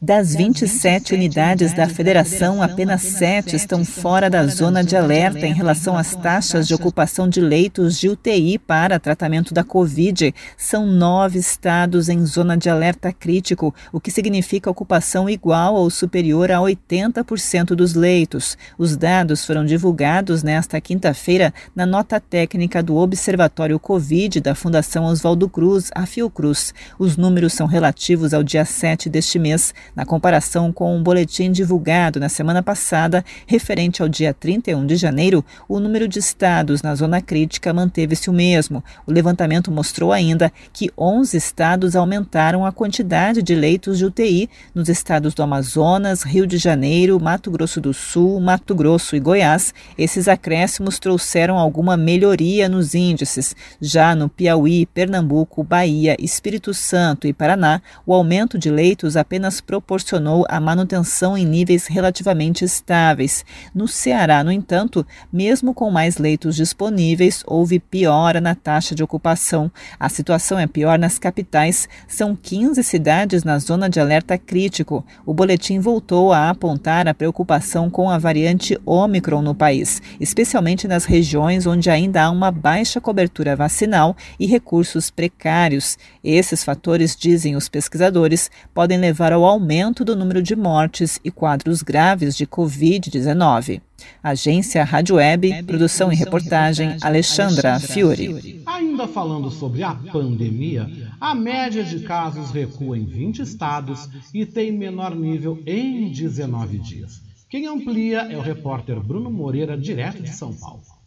Das 27 unidades da federação, apenas sete estão fora da zona de alerta em relação às taxas de ocupação de leitos de UTI para tratamento da Covid. São nove estados em zona de alerta crítico, o que significa ocupação igual ou superior a 80% dos leitos. Os dados foram divulgados nesta quinta-feira na nota técnica do Observatório Covid da Fundação Oswaldo Cruz, a Fiocruz. Os números são relativos ao dia 7 deste mês na comparação com um boletim divulgado na semana passada, referente ao dia 31 de janeiro, o número de estados na zona crítica manteve-se o mesmo. O levantamento mostrou ainda que 11 estados aumentaram a quantidade de leitos de UTI nos estados do Amazonas, Rio de Janeiro, Mato Grosso do Sul, Mato Grosso e Goiás. Esses acréscimos trouxeram alguma melhoria nos índices. Já no Piauí, Pernambuco, Bahia, Espírito Santo e Paraná, o aumento de leitos apenas proporcionou a manutenção em níveis relativamente estáveis. No Ceará, no entanto, mesmo com mais leitos disponíveis, houve piora na taxa de ocupação. A situação é pior nas capitais. São 15 cidades na zona de alerta crítico. O boletim voltou a apontar a preocupação com a variante Ômicron no país, especialmente nas regiões onde ainda há uma baixa cobertura vacinal e recursos precários. Esses fatores, dizem os pesquisadores, podem levar ao aumento do número de mortes e quadros graves de Covid-19. Agência Rádio Web, Web produção, e reportagem, reportagem Alexandra, Alexandra Fiore. Fiore. Ainda falando sobre a pandemia, a média de casos recua em 20 estados e tem menor nível em 19 dias. Quem amplia é o repórter Bruno Moreira, direto de São Paulo.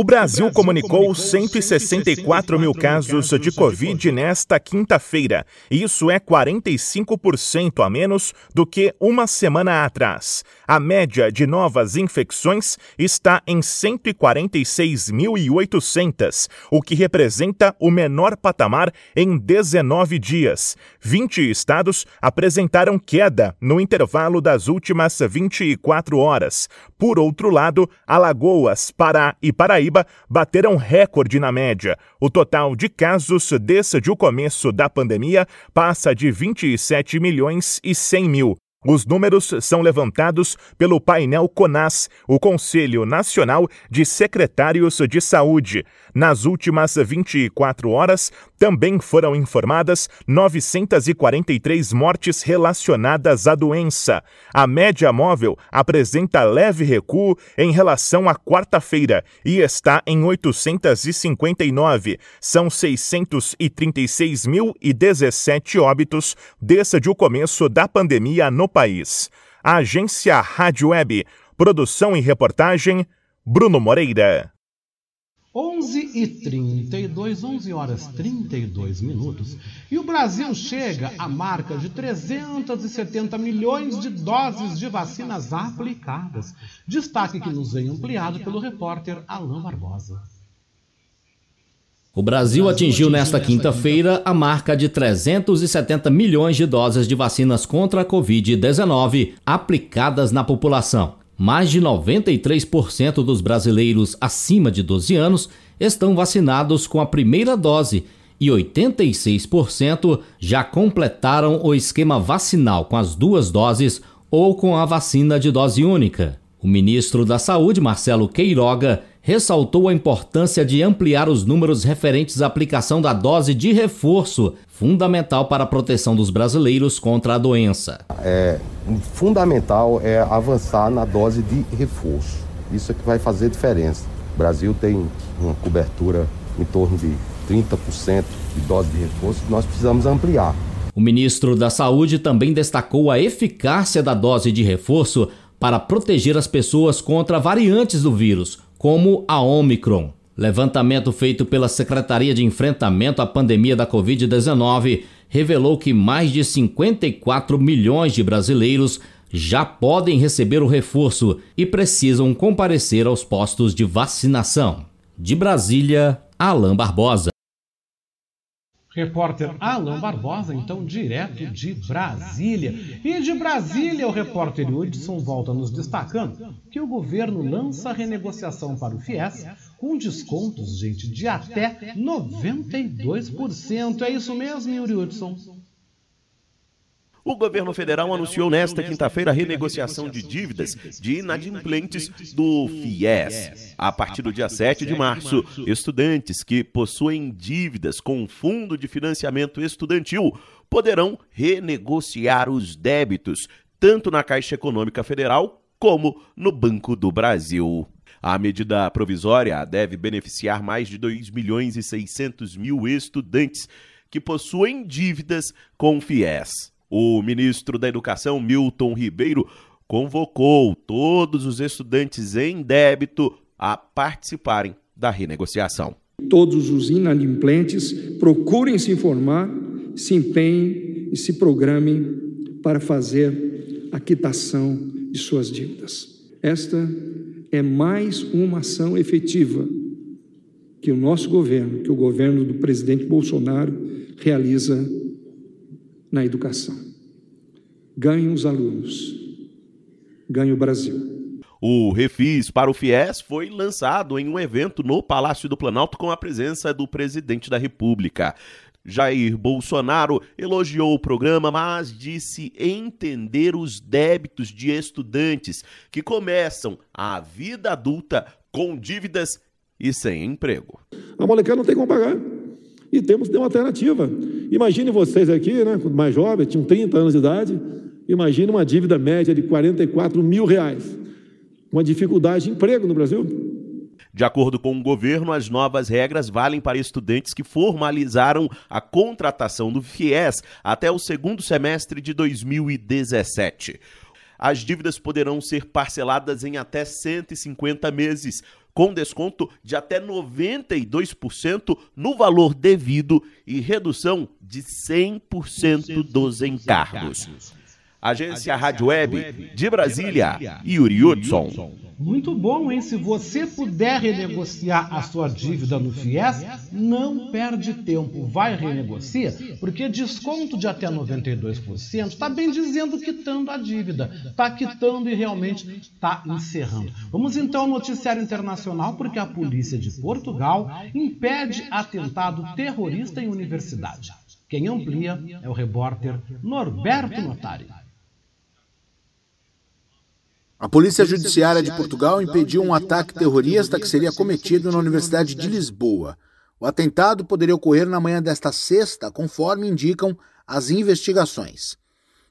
O Brasil comunicou 164 mil casos de Covid nesta quinta-feira. Isso é 45% a menos do que uma semana atrás. A média de novas infecções está em 146.800, o que representa o menor patamar em 19 dias. 20 estados apresentaram queda no intervalo das últimas 24 horas. Por outro lado, Alagoas, Pará e Paraíba Paraíba bateram recorde na média. O total de casos desde o começo da pandemia passa de 27 milhões e 100 mil. Os números são levantados pelo painel CONAS, o Conselho Nacional de Secretários de Saúde. Nas últimas 24 horas, também foram informadas 943 mortes relacionadas à doença. A média móvel apresenta leve recuo em relação à quarta-feira e está em 859. São 636.017 óbitos desde o começo da pandemia no país. A agência Rádio Web, produção e reportagem, Bruno Moreira. 11 e 32, 11 horas 32 minutos, e o Brasil chega à marca de 370 milhões de doses de vacinas aplicadas. Destaque que nos vem ampliado pelo repórter Alain Barbosa. O Brasil atingiu nesta quinta-feira a marca de 370 milhões de doses de vacinas contra a Covid-19 aplicadas na população mais de 93% dos brasileiros acima de 12 anos estão vacinados com a primeira dose e 86% já completaram o esquema vacinal com as duas doses ou com a vacina de dose única. O ministro da Saúde, Marcelo Queiroga, ressaltou a importância de ampliar os números referentes à aplicação da dose de reforço, fundamental para a proteção dos brasileiros contra a doença. É fundamental é avançar na dose de reforço. Isso é que vai fazer diferença. O Brasil tem uma cobertura em torno de 30% de dose de reforço, nós precisamos ampliar. O ministro da Saúde também destacou a eficácia da dose de reforço para proteger as pessoas contra variantes do vírus, como a Omicron. Levantamento feito pela Secretaria de Enfrentamento à Pandemia da Covid-19 revelou que mais de 54 milhões de brasileiros já podem receber o reforço e precisam comparecer aos postos de vacinação. De Brasília, Alain Barbosa. Repórter Alan Barbosa, então direto de Brasília. E de Brasília, o repórter Hudson volta nos destacando que o governo lança renegociação para o FIES com descontos, gente, de até 92%. É isso mesmo, Yuri Hudson? O governo federal anunciou nesta quinta-feira a renegociação de dívidas de inadimplentes do FIES. A partir do dia 7 de março, estudantes que possuem dívidas com o Fundo de Financiamento Estudantil poderão renegociar os débitos, tanto na Caixa Econômica Federal como no Banco do Brasil. A medida provisória deve beneficiar mais de 2 milhões e 600 mil estudantes que possuem dívidas com o FIES. O ministro da Educação, Milton Ribeiro, convocou todos os estudantes em débito a participarem da renegociação. Todos os inadimplentes procurem se informar, se empenhem e se programem para fazer a quitação de suas dívidas. Esta é mais uma ação efetiva que o nosso governo, que o governo do presidente Bolsonaro realiza na educação. Ganhem os alunos, ganhe o Brasil. O refis para o FIES foi lançado em um evento no Palácio do Planalto com a presença do presidente da República. Jair Bolsonaro elogiou o programa, mas disse entender os débitos de estudantes que começam a vida adulta com dívidas e sem emprego. A molecada não tem como pagar e temos que ter uma alternativa. Imagine vocês aqui, né, mais jovens, tinham 30 anos de idade, imagine uma dívida média de 44 mil reais. Uma dificuldade de emprego no Brasil. De acordo com o governo, as novas regras valem para estudantes que formalizaram a contratação do FIES até o segundo semestre de 2017. As dívidas poderão ser parceladas em até 150 meses, com desconto de até 92% no valor devido e redução de 100% dos encargos. Agência Rádio Web de Brasília, Yuri Hudson. Muito bom, hein? Se você puder renegociar a sua dívida no FIES, não perde tempo. Vai renegocia, porque desconto de até 92% está bem dizendo quitando a dívida. Está quitando e realmente está encerrando. Vamos então ao noticiário internacional, porque a polícia de Portugal impede atentado terrorista em universidade. Quem amplia é o repórter Norberto Notari. A Polícia Judiciária de Portugal impediu um ataque terrorista que seria cometido na Universidade de Lisboa. O atentado poderia ocorrer na manhã desta sexta, conforme indicam as investigações.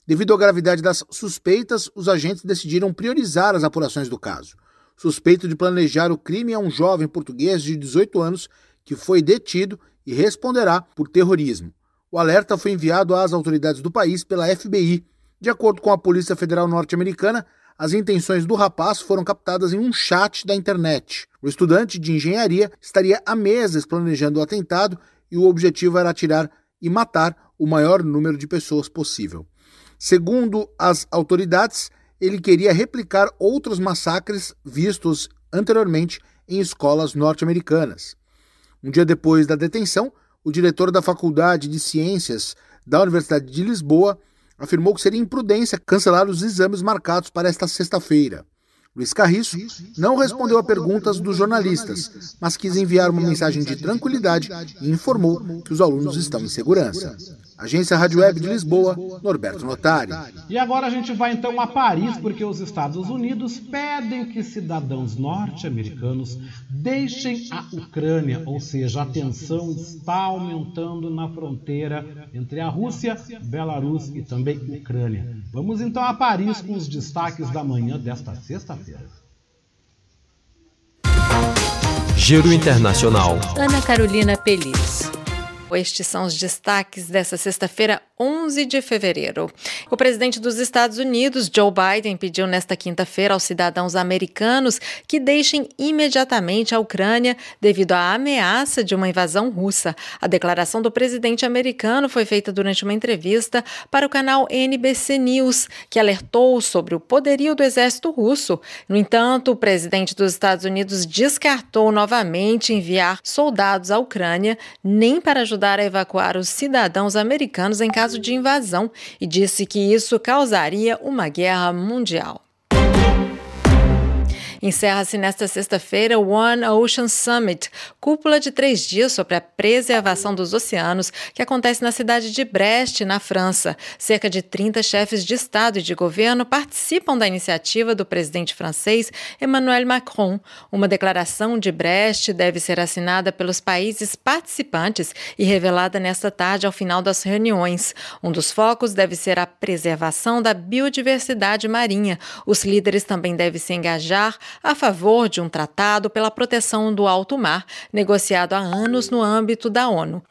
Devido à gravidade das suspeitas, os agentes decidiram priorizar as apurações do caso. Suspeito de planejar o crime é um jovem português de 18 anos que foi detido e responderá por terrorismo. O alerta foi enviado às autoridades do país pela FBI. De acordo com a Polícia Federal Norte-Americana, as intenções do rapaz foram captadas em um chat da internet. O estudante de engenharia estaria há meses planejando o atentado e o objetivo era atirar e matar o maior número de pessoas possível. Segundo as autoridades, ele queria replicar outros massacres vistos anteriormente em escolas norte-americanas. Um dia depois da detenção, o diretor da Faculdade de Ciências da Universidade de Lisboa afirmou que seria imprudência cancelar os exames marcados para esta sexta-feira. Luiz Carriço não respondeu a perguntas dos jornalistas, mas quis enviar uma mensagem de tranquilidade e informou que os alunos estão em segurança. Agência Rádio Web de Lisboa, Norberto Notari. E agora a gente vai então a Paris, porque os Estados Unidos pedem que cidadãos norte-americanos deixem a Ucrânia, ou seja, a tensão está aumentando na fronteira entre a Rússia, Belarus e também Ucrânia. Vamos então a Paris com os destaques da manhã desta sexta-feira. Giro Internacional. Ana Carolina Pelis. Estes são os destaques dessa sexta-feira, 11 de fevereiro. O presidente dos Estados Unidos, Joe Biden, pediu nesta quinta-feira aos cidadãos americanos que deixem imediatamente a Ucrânia devido à ameaça de uma invasão russa. A declaração do presidente americano foi feita durante uma entrevista para o canal NBC News, que alertou sobre o poderio do exército russo. No entanto, o presidente dos Estados Unidos descartou novamente enviar soldados à Ucrânia, nem para ajudar ajudar a evacuar os cidadãos americanos em caso de invasão e disse que isso causaria uma guerra mundial. Encerra-se nesta sexta-feira o One Ocean Summit, cúpula de três dias sobre a preservação dos oceanos, que acontece na cidade de Brest, na França. Cerca de 30 chefes de Estado e de governo participam da iniciativa do presidente francês Emmanuel Macron. Uma declaração de Brest deve ser assinada pelos países participantes e revelada nesta tarde ao final das reuniões. Um dos focos deve ser a preservação da biodiversidade marinha. Os líderes também devem se engajar a favor de um tratado pela proteção do alto mar, negociado há anos no âmbito da ONU.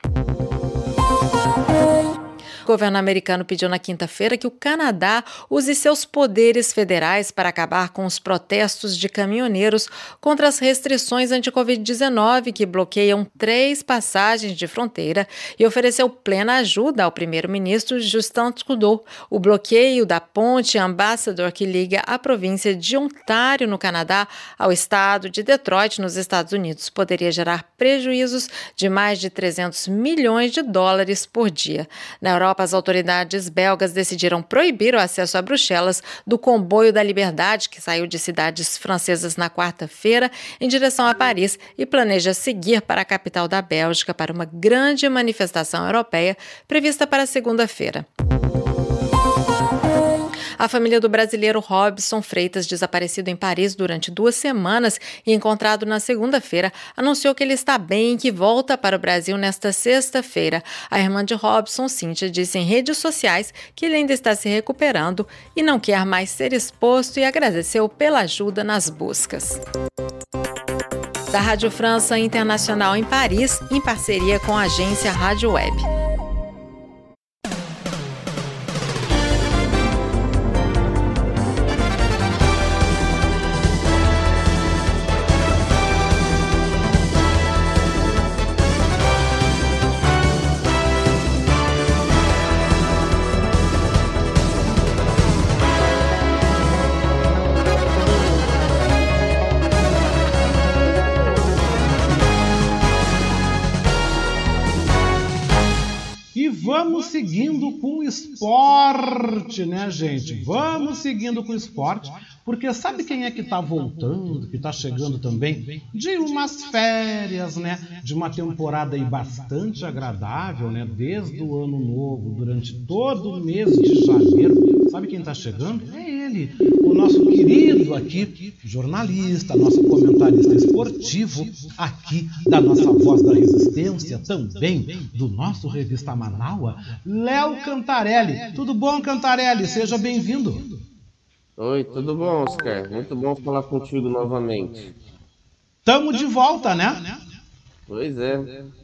O governo americano pediu na quinta-feira que o Canadá use seus poderes federais para acabar com os protestos de caminhoneiros contra as restrições anti-Covid-19 que bloqueiam três passagens de fronteira e ofereceu plena ajuda ao primeiro-ministro Justin Trudeau. O bloqueio da ponte Ambassador que liga a província de Ontário, no Canadá, ao estado de Detroit, nos Estados Unidos, poderia gerar prejuízos de mais de 300 milhões de dólares por dia. Na Europa, Europa, as autoridades belgas decidiram proibir o acesso a Bruxelas do comboio da Liberdade, que saiu de cidades francesas na quarta-feira em direção a Paris e planeja seguir para a capital da Bélgica para uma grande manifestação europeia prevista para segunda-feira. A família do brasileiro Robson Freitas, desaparecido em Paris durante duas semanas e encontrado na segunda-feira, anunciou que ele está bem e que volta para o Brasil nesta sexta-feira. A irmã de Robson, Cíntia, disse em redes sociais que ele ainda está se recuperando e não quer mais ser exposto e agradeceu pela ajuda nas buscas da Rádio França Internacional em Paris, em parceria com a agência Rádio Web. Seguindo com o esporte, né, gente? Vamos seguindo com o esporte, porque sabe quem é que está voltando, que está chegando também de umas férias, né? De uma temporada aí bastante agradável, né? Desde o ano novo, durante todo o mês de janeiro. Sabe quem está chegando? É ele, o nosso querido aqui, jornalista, nosso comentarista esportivo, aqui da nossa Voz da Resistência, também do nosso Revista Manaua, Léo Cantarelli. Tudo bom, Cantarelli? Seja bem-vindo. Oi, tudo bom, Oscar? Muito bom falar contigo novamente. Tamo de volta, né? Pois é.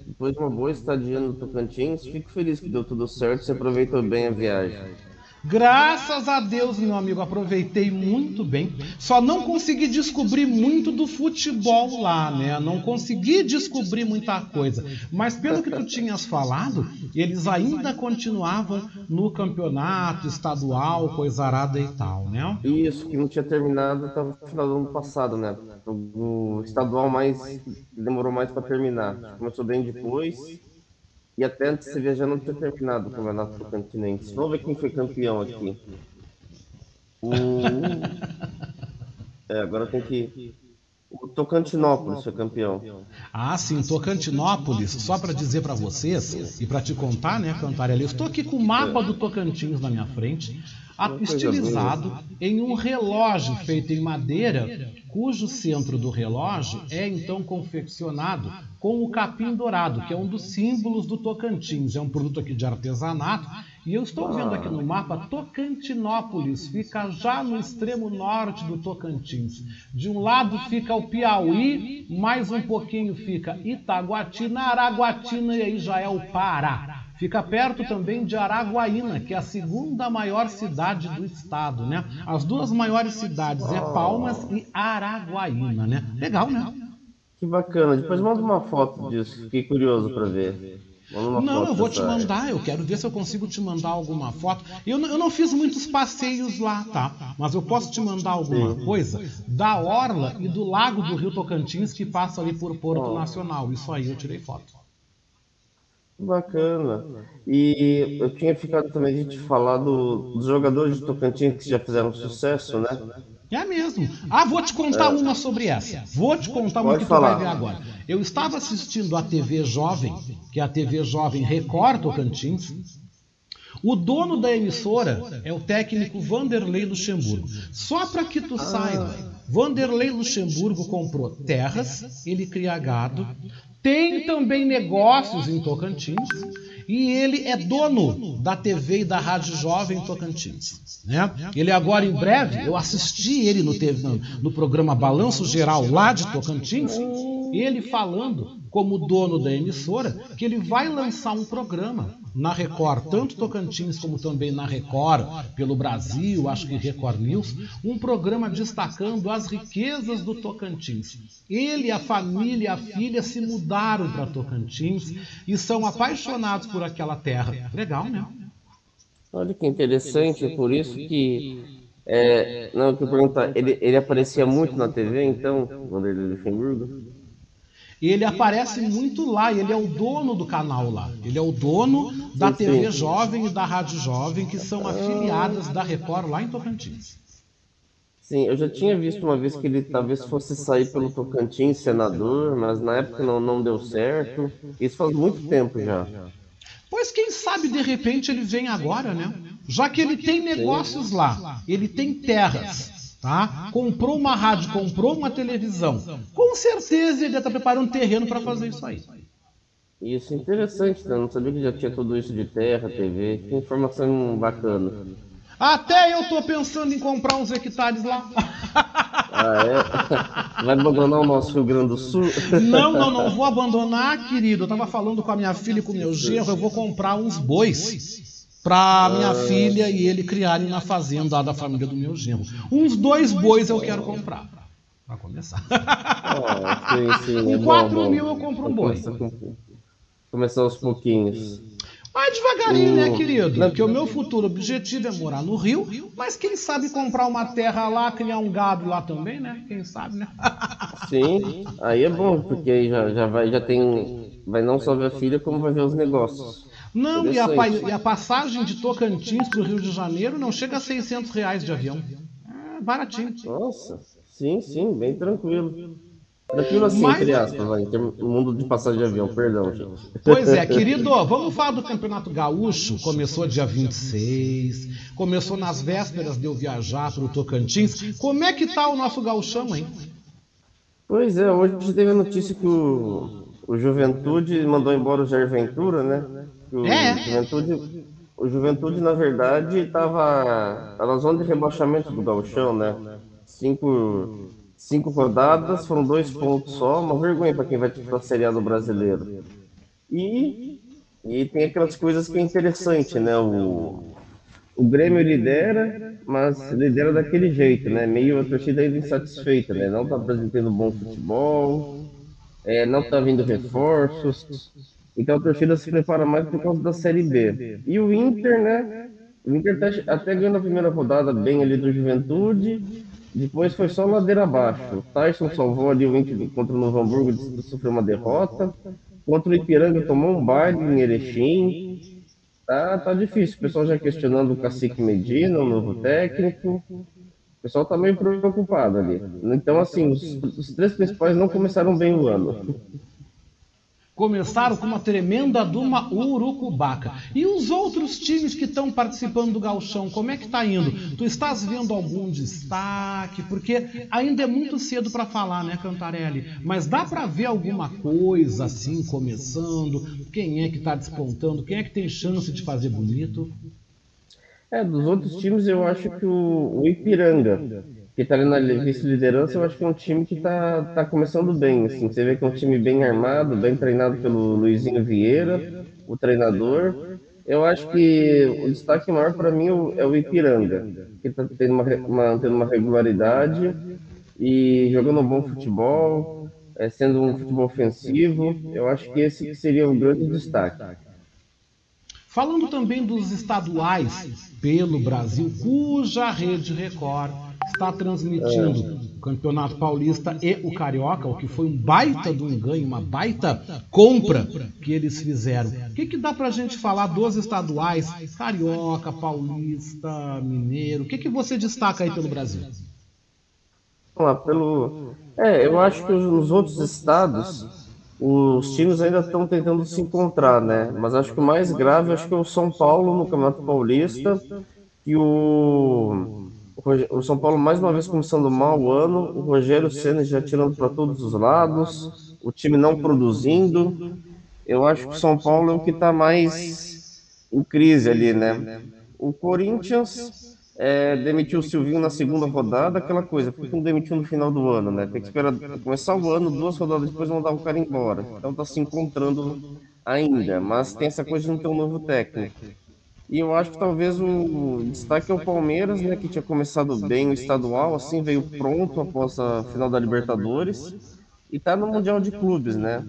Depois de uma boa estadia no Tocantins, fico feliz que deu tudo certo e você aproveitou bem a viagem. Graças a Deus, meu amigo, aproveitei muito bem. Só não consegui descobrir muito do futebol lá, né? Não consegui descobrir muita coisa. Mas pelo que tu tinhas falado, eles ainda continuavam no campeonato estadual, coisa arada e tal, né? Isso, que não tinha terminado, estava no final do ano passado, né? O estadual mais demorou mais para terminar. Começou bem depois. E até antes você viajar não tinha terminado o campeonato do continente. Vamos ver quem foi campeão aqui. O... <laughs> É, agora tem que. O Tocantinópolis foi campeão. Ah, sim, Tocantinópolis. Só para dizer para vocês e para te contar, né, Cantarelli, eu estou aqui com o mapa do Tocantins na minha frente, estilizado em um relógio feito em madeira, cujo centro do relógio é então confeccionado com o capim dourado, que é um dos símbolos do Tocantins. É um produto aqui de artesanato. E eu estou vendo aqui no mapa Tocantinópolis, fica já no extremo norte do Tocantins. De um lado fica o Piauí, mais um pouquinho fica Itaguatina, Araguatina e aí já é o Pará. Fica perto também de Araguaína, que é a segunda maior cidade do estado, né? As duas maiores cidades é Palmas e Araguaína, né? Legal, né? Que bacana. Depois manda uma foto disso. Fiquei curioso para ver. Não, eu vou te mandar. Eu quero ver se eu consigo te mandar alguma foto. Eu, eu não fiz muitos passeios lá, tá? Mas eu posso te mandar alguma Sim. coisa da orla e do lago do Rio Tocantins que passa ali por Porto oh. Nacional. Isso aí eu tirei foto. Bacana. E eu tinha ficado também de te falar do, dos jogadores de Tocantins que já fizeram sucesso, né? É mesmo. Ah, vou te contar é. uma sobre essa. Vou te contar uma que falar. tu vai ver agora. Eu estava assistindo a TV Jovem, que é a TV Jovem Record Tocantins. O dono da emissora é o técnico Vanderlei Luxemburgo. Só para que tu saiba, Vanderlei Luxemburgo comprou terras, ele cria gado, tem também negócios em Tocantins e ele é dono da TV e da Rádio Jovem Tocantins. Né? Ele agora, em breve, eu assisti ele no, TV, no, no programa Balanço Geral lá de Tocantins, ele falando, como dono da emissora, que ele vai lançar um programa na Record, tanto Tocantins como também na Record, pelo Brasil, acho que Record News, um programa destacando as riquezas do Tocantins. Ele, a família a filha se mudaram para Tocantins e são apaixonados por aquela terra. Legal, né? Olha que interessante, por isso que. É, não, eu perguntar, ele, ele aparecia muito na TV, então, Vanderlei Luxemburgo? Ele aparece muito lá, ele é o dono do canal lá. Ele é o dono da TV Jovem e da Rádio Jovem, que são afiliadas da Record lá em Tocantins. Sim, eu já tinha visto uma vez que ele talvez fosse sair pelo Tocantins senador, mas na época não, não deu certo. Isso faz muito tempo já. Pois quem sabe de repente ele vem agora, né? Já que ele tem negócios lá, ele tem terras, tá? Comprou uma rádio, comprou uma televisão. Com certeza ele deve estar preparando um terreno para fazer isso aí. Isso é interessante, né? Não sabia que já tinha tudo isso de terra, TV. Que informação bacana. Até eu tô pensando em comprar uns hectares lá. Ah, é? Vai abandonar o nosso Rio Grande do Sul? Não, não, não vou abandonar, querido. Eu tava falando com a minha filha e com o meu genro, eu vou comprar uns bois para minha ah, filha e ele criarem na fazenda da família do meu genro. Uns dois bois eu quero comprar. Para começar. Oh, <laughs> sim, sim, com é 4 mil eu compro um boi. Começar aos pouquinhos. Mas devagarinho, né, querido? Porque o meu futuro objetivo é morar no Rio, mas quem sabe comprar uma terra lá, criar um gado lá também, né? Quem sabe, né? <laughs> Sim, aí é bom, porque aí já, já, vai, já tem. Vai não só ver a filha, como vai ver os negócios. Não, e a, e a, passagem de Tocantins para o Rio de Janeiro não chega a 600 reais de avião. É baratinho. Nossa, sim, sim, bem tranquilo. Tranquilo assim, Mas... entre aspas, vai, mundo de passagem de avião, perdão, gente. Pois é, <laughs> querido, vamos falar do Campeonato Gaúcho. Começou dia 26, começou nas vésperas de eu viajar para o Tocantins. Como é que tá o nosso gauchão, hein? Pois é, hoje teve a notícia que o, o Juventude mandou embora o Jair Ventura, né? O é. Juventude, o Juventude, na verdade, estava na zona de rebaixamento do gauchão, né? Cinco Cinco rodadas, foram dois pontos só, uma vergonha para quem vai disputar a Série A do brasileiro. E, e tem aquelas coisas que é interessante, né? O, o Grêmio lidera, mas lidera daquele jeito, né? Meio a torcida ainda insatisfeita, né? Não está apresentando bom futebol, é, não está vindo reforços. Então a torcida se prepara mais por causa da Série B. E o Inter, né? O Inter tá, até ganhou na primeira rodada bem ali do Juventude, depois foi só ladeira abaixo. O Tyson salvou ali o Inter contra o Novo Hamburgo, sofreu uma derrota. Contra o Ipiranga tomou um baile em Erechim. Tá, tá difícil. O pessoal já questionando o Cacique Medina, o novo técnico. O pessoal tá meio preocupado ali. Então, assim, os, os três principais não começaram bem o ano começaram com uma tremenda Duma Urucubaca. E os outros times que estão participando do Galchão, como é que está indo? Tu estás vendo algum destaque? Porque ainda é muito cedo para falar, né, Cantarelli? Mas dá para ver alguma coisa assim começando? Quem é que está despontando? Quem é que tem chance de fazer bonito? É, dos outros times eu acho que o, o Ipiranga que está ali na vice-liderança, eu acho que é um time que está tá começando bem. Assim. Você vê que é um time bem armado, bem treinado pelo Luizinho Vieira, o treinador. Eu acho que o destaque maior para mim é o Ipiranga, que está tendo uma, uma, tendo uma regularidade e jogando um bom futebol, é, sendo um futebol ofensivo. Eu acho que esse seria o grande destaque. Falando também dos estaduais pelo Brasil, cuja Rede Record está transmitindo o Campeonato Paulista e o Carioca, o que foi um baita de um ganho, uma baita compra que eles fizeram. O que, que dá para a gente falar dos estaduais, Carioca, Paulista, Mineiro? O que, que você destaca aí pelo Brasil? Lá, pelo... É, eu acho que nos outros estados os times ainda estão tentando se encontrar, né? Mas acho que o mais grave acho que é o São Paulo no Campeonato Paulista e o o São Paulo mais uma vez começando mal o ano, o Rogério Senna já tirando para todos os lados, o time não produzindo. Eu acho que o São Paulo é o que está mais em crise ali, né? O Corinthians é, demitiu o Silvinho na segunda rodada, aquela coisa, por que não demitiu no final do ano, né? Tem que esperar começar o ano, duas rodadas depois mandar o cara embora. Então tá se encontrando ainda, mas tem essa coisa de não ter um novo técnico. E eu acho que talvez o destaque é o Palmeiras, né, que tinha começado bem o estadual, assim, veio pronto após a final da Libertadores e está no Mundial de Clubes, né?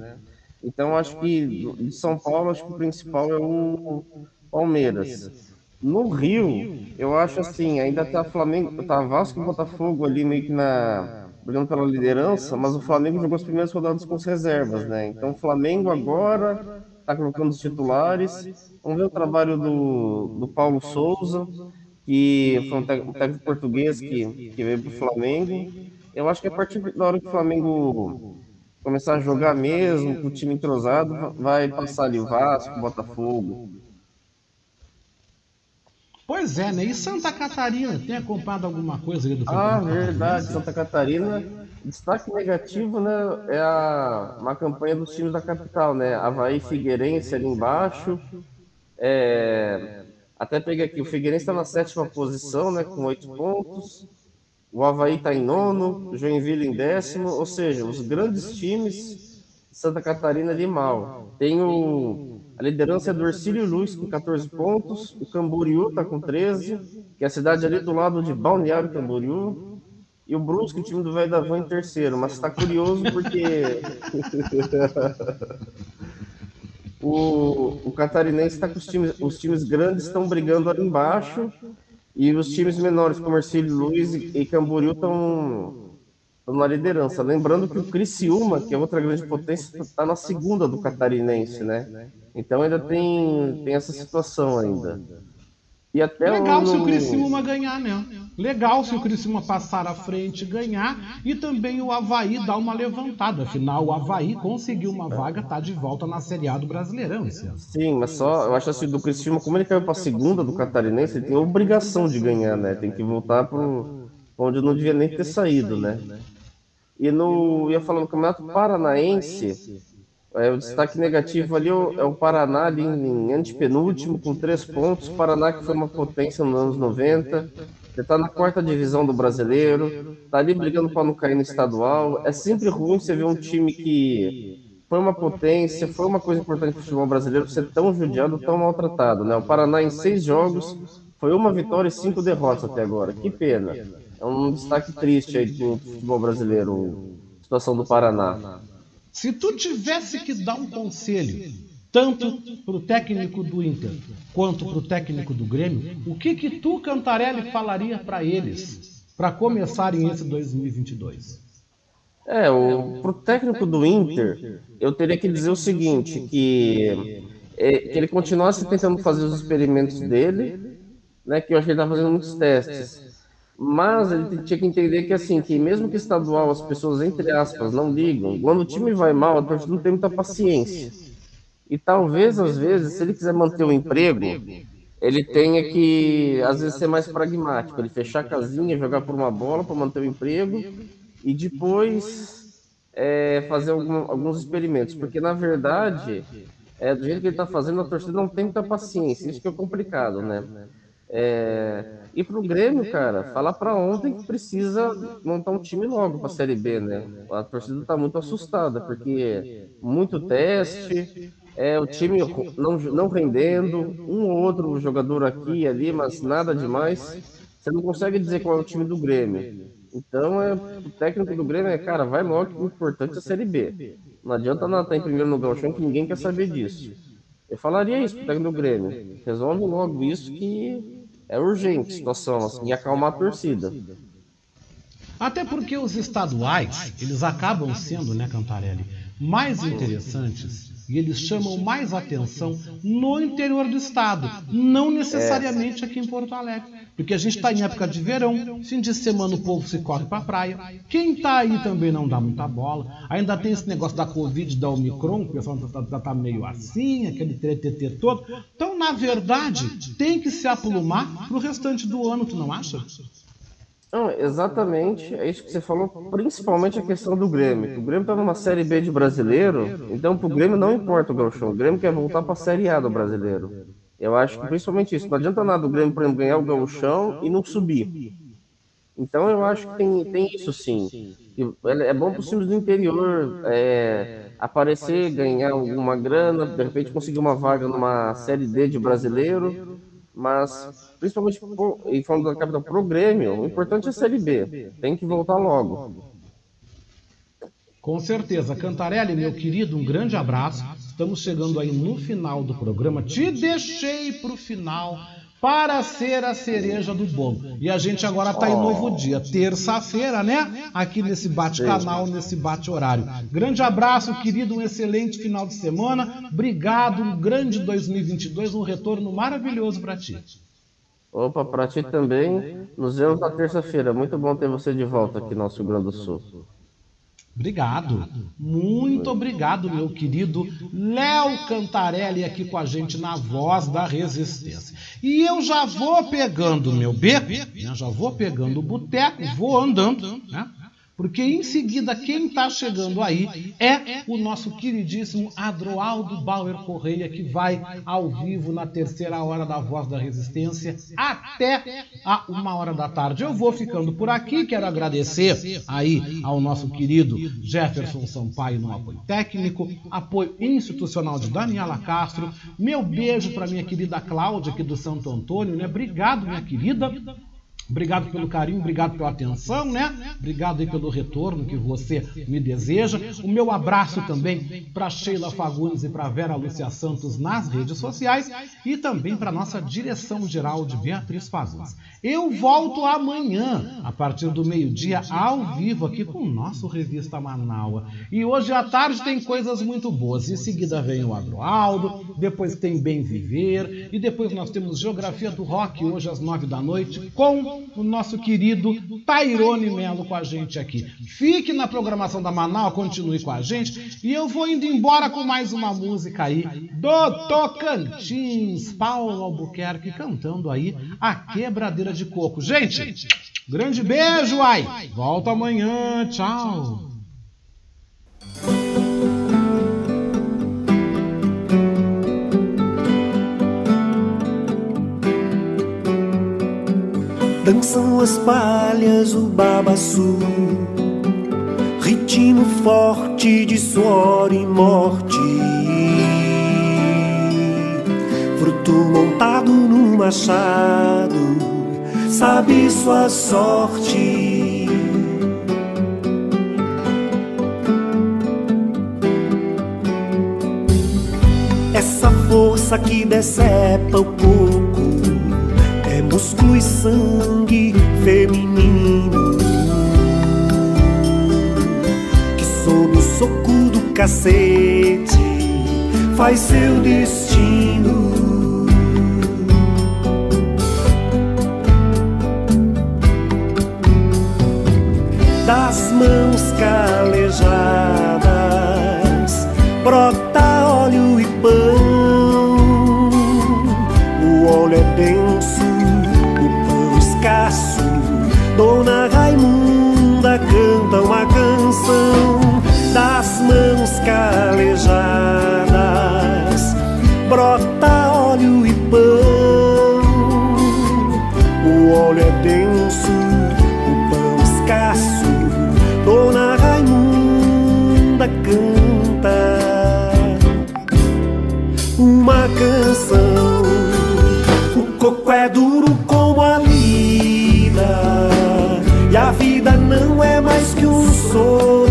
Então acho que de São Paulo, acho que o principal é o Palmeiras. No Rio, eu acho assim, ainda tá Flamengo, tá Vasco e Botafogo ali meio que na brigando pela liderança, mas o Flamengo jogou as primeiras rodadas com as reservas, né? Então Flamengo agora tá colocando os titulares Vamos ver o trabalho do, do Paulo Souza, que foi um técnico português que, que veio para o Flamengo. Eu acho que a partir da hora que o Flamengo começar a jogar mesmo, com o time entrosado, vai passar ali o Vasco, o Botafogo. Pois é, né? E Santa Catarina, tem acompanhado alguma coisa ali do Ah, verdade, Santa Catarina. Destaque negativo, né? É a, uma campanha dos times da capital, né? Havaí Figueirense ali embaixo. É, até peguei aqui, o Figueirense está na sétima posição, né, com oito pontos. O Havaí está em nono, o Joinville em décimo, ou seja, os grandes times Santa Catarina de mal. Tem o, a liderança é do Ercílio Luz com 14 pontos, o Camboriú está com 13, que é a cidade ali do lado de Balneário Camboriú, e o Brusque, o time do Velho da Van, em terceiro. Mas está curioso porque <laughs> o, o catarinense está com os times, os times grandes estão brigando ali embaixo e os times menores, como Ercílio Luiz e, Camboriú, estão na liderança. Lembrando que o Criciúma, que é outra grande potência, está na segunda do catarinense, né? Então ainda tem, tem essa situação ainda. E até Legal no... se o Criciúma ganhar, né? Legal se o Criciúma passar à frente e ganhar. E também o Havaí dar uma levantada. Afinal, o Havaí conseguiu uma vaga, tá de volta na Série A do Brasileirão esse ano. Sim, mas só, eu acho assim, do Criciúma, como ele caiu para segunda do Catarinense, ele tem obrigação de ganhar, né? Tem que voltar para onde não devia nem ter saído, né? E no, ia falando, no Campeonato Paranaense, é, o destaque negativo ali é o é Paraná ali em antepenúltimo, com três pontos. Paraná que foi uma potência nos anos 90, está na quarta divisão do brasileiro, está ali brigando para não cair no estadual. É sempre ruim você ver um time que foi uma potência, foi uma coisa importante para o futebol brasileiro ser tão judiado, tão maltratado. Né? O Paraná em seis jogos foi uma vitória e cinco derrotas até agora. Que pena. É um destaque triste aí do futebol brasileiro, situação do Paraná. Se tu tivesse que dar um conselho, tanto para o técnico do Inter quanto para o técnico do Grêmio, o que que tu, Cantarelli, falaria para eles para começarem esse 2022? É, para o técnico do Inter, eu teria que dizer o seguinte, que, é, que ele continuasse tentando fazer os experimentos dele, né, que eu acho que ele está fazendo muitos testes, mas ele tinha que entender que assim, que mesmo que estadual as pessoas, entre aspas, não ligam, quando o time vai mal, a torcida não tem muita paciência. E talvez, às vezes, se ele quiser manter o emprego, ele tenha que, às vezes, ser mais pragmático. Ele fechar a casinha, jogar por uma bola para manter o emprego e depois é, fazer algum, alguns experimentos. Porque, na verdade, é, do jeito que ele está fazendo, a torcida não tem muita paciência. Isso que é complicado, né? É, e pro Grêmio, cara, falar para ontem que precisa montar um time logo para a Série B, né? A torcida tá muito assustada, porque muito teste, é, o time não, não rendendo, um ou outro jogador aqui e ali, mas nada demais. Você não consegue dizer qual é o time do Grêmio. Então, é, o técnico do Grêmio é, cara, vai logo, que o importante é a Série B. Não adianta nada estar em primeiro no Galchão que ninguém quer saber disso. Eu falaria isso pro técnico do Grêmio. Resolve logo isso que é urgente a situação, assim, e acalmar a torcida. Até porque os estaduais, eles acabam sendo, né, Cantarelli, mais interessantes e eles chamam mais atenção no interior do estado, não necessariamente aqui em Porto Alegre. Porque a gente está em época de verão, fim de semana o povo se corre para a praia. Quem está aí também não dá muita bola. Ainda tem esse negócio da Covid, da Omicron, o pessoal já está tá meio assim, aquele TTT todo. Então, na verdade, tem que se aplumar para o restante do ano, tu não acha? Não, exatamente, é isso que você falou, principalmente a questão do Grêmio. O Grêmio está numa Série B de brasileiro, então para o Grêmio não importa o Gauchão, o Grêmio quer voltar para a Série A do brasileiro. Eu acho que principalmente isso, não adianta nada o Grêmio, por exemplo, ganhar o Gauchão e não subir. Então eu acho que tem, tem isso sim. É bom para os times do interior é, aparecer, ganhar alguma grana, de repente conseguir uma vaga numa Série D de brasileiro mas, principalmente, e falando da capital pro Grêmio, o importante é a Série B. Tem que voltar logo. Com certeza. Cantarelli, meu querido, um grande abraço. Estamos chegando aí no final do programa. Te deixei para o final para ser a cereja do bolo. E a gente agora está em novo dia, terça-feira, né? Aqui nesse bate-canal, nesse bate-horário. Grande abraço, querido, um excelente final de semana. Obrigado, um grande 2022, um retorno maravilhoso para ti. Opa, para ti também. Nos vemos na terça-feira. Muito bom ter você de volta aqui no nosso Grande do Sul. Obrigado. Muito obrigado, meu querido Léo Cantarelli aqui com a gente na Voz da Resistência. E eu já vou pegando meu beco, né? já vou pegando o boteco, vou andando, né? Porque em seguida quem está chegando aí é o nosso queridíssimo Adroaldo Bauer Correia, que vai ao vivo na terceira hora da Voz da Resistência até a uma hora da tarde. Eu vou ficando por aqui, quero agradecer aí ao nosso querido Jefferson Sampaio no apoio técnico, apoio institucional de Daniela Castro, meu beijo para minha querida Cláudia aqui do Santo Antônio, né? Obrigado, minha querida. Obrigado pelo carinho, obrigado pela atenção, né? Obrigado aí pelo retorno que você me deseja. O meu abraço também para Sheila Fagundes e para Vera Lúcia Santos nas redes sociais e também para nossa direção geral de Beatriz Fagundes. Eu volto amanhã, a partir do meio-dia, ao vivo aqui com o nosso Revista Manaua. E hoje à tarde tem coisas muito boas. Em seguida vem o Agroaldo, depois tem Bem Viver e depois nós temos Geografia do Rock hoje às nove da noite com o nosso querido Tairone Melo com a gente aqui. Fique na programação da Manaus, continue com a gente. E eu vou indo embora com mais uma música aí do Tocantins, Paulo Albuquerque cantando aí a quebradeira de coco. Gente, grande beijo, ai. Volta amanhã, tchau. Dançam as palhas, o babaçu. Ritmo forte de suor e morte. Fruto montado no machado Sabe sua sorte. Essa força que decepa o corpo músculo e sangue feminino que sob o soco do cacete faz seu destino. Das mãos calejadas brota que um sopro.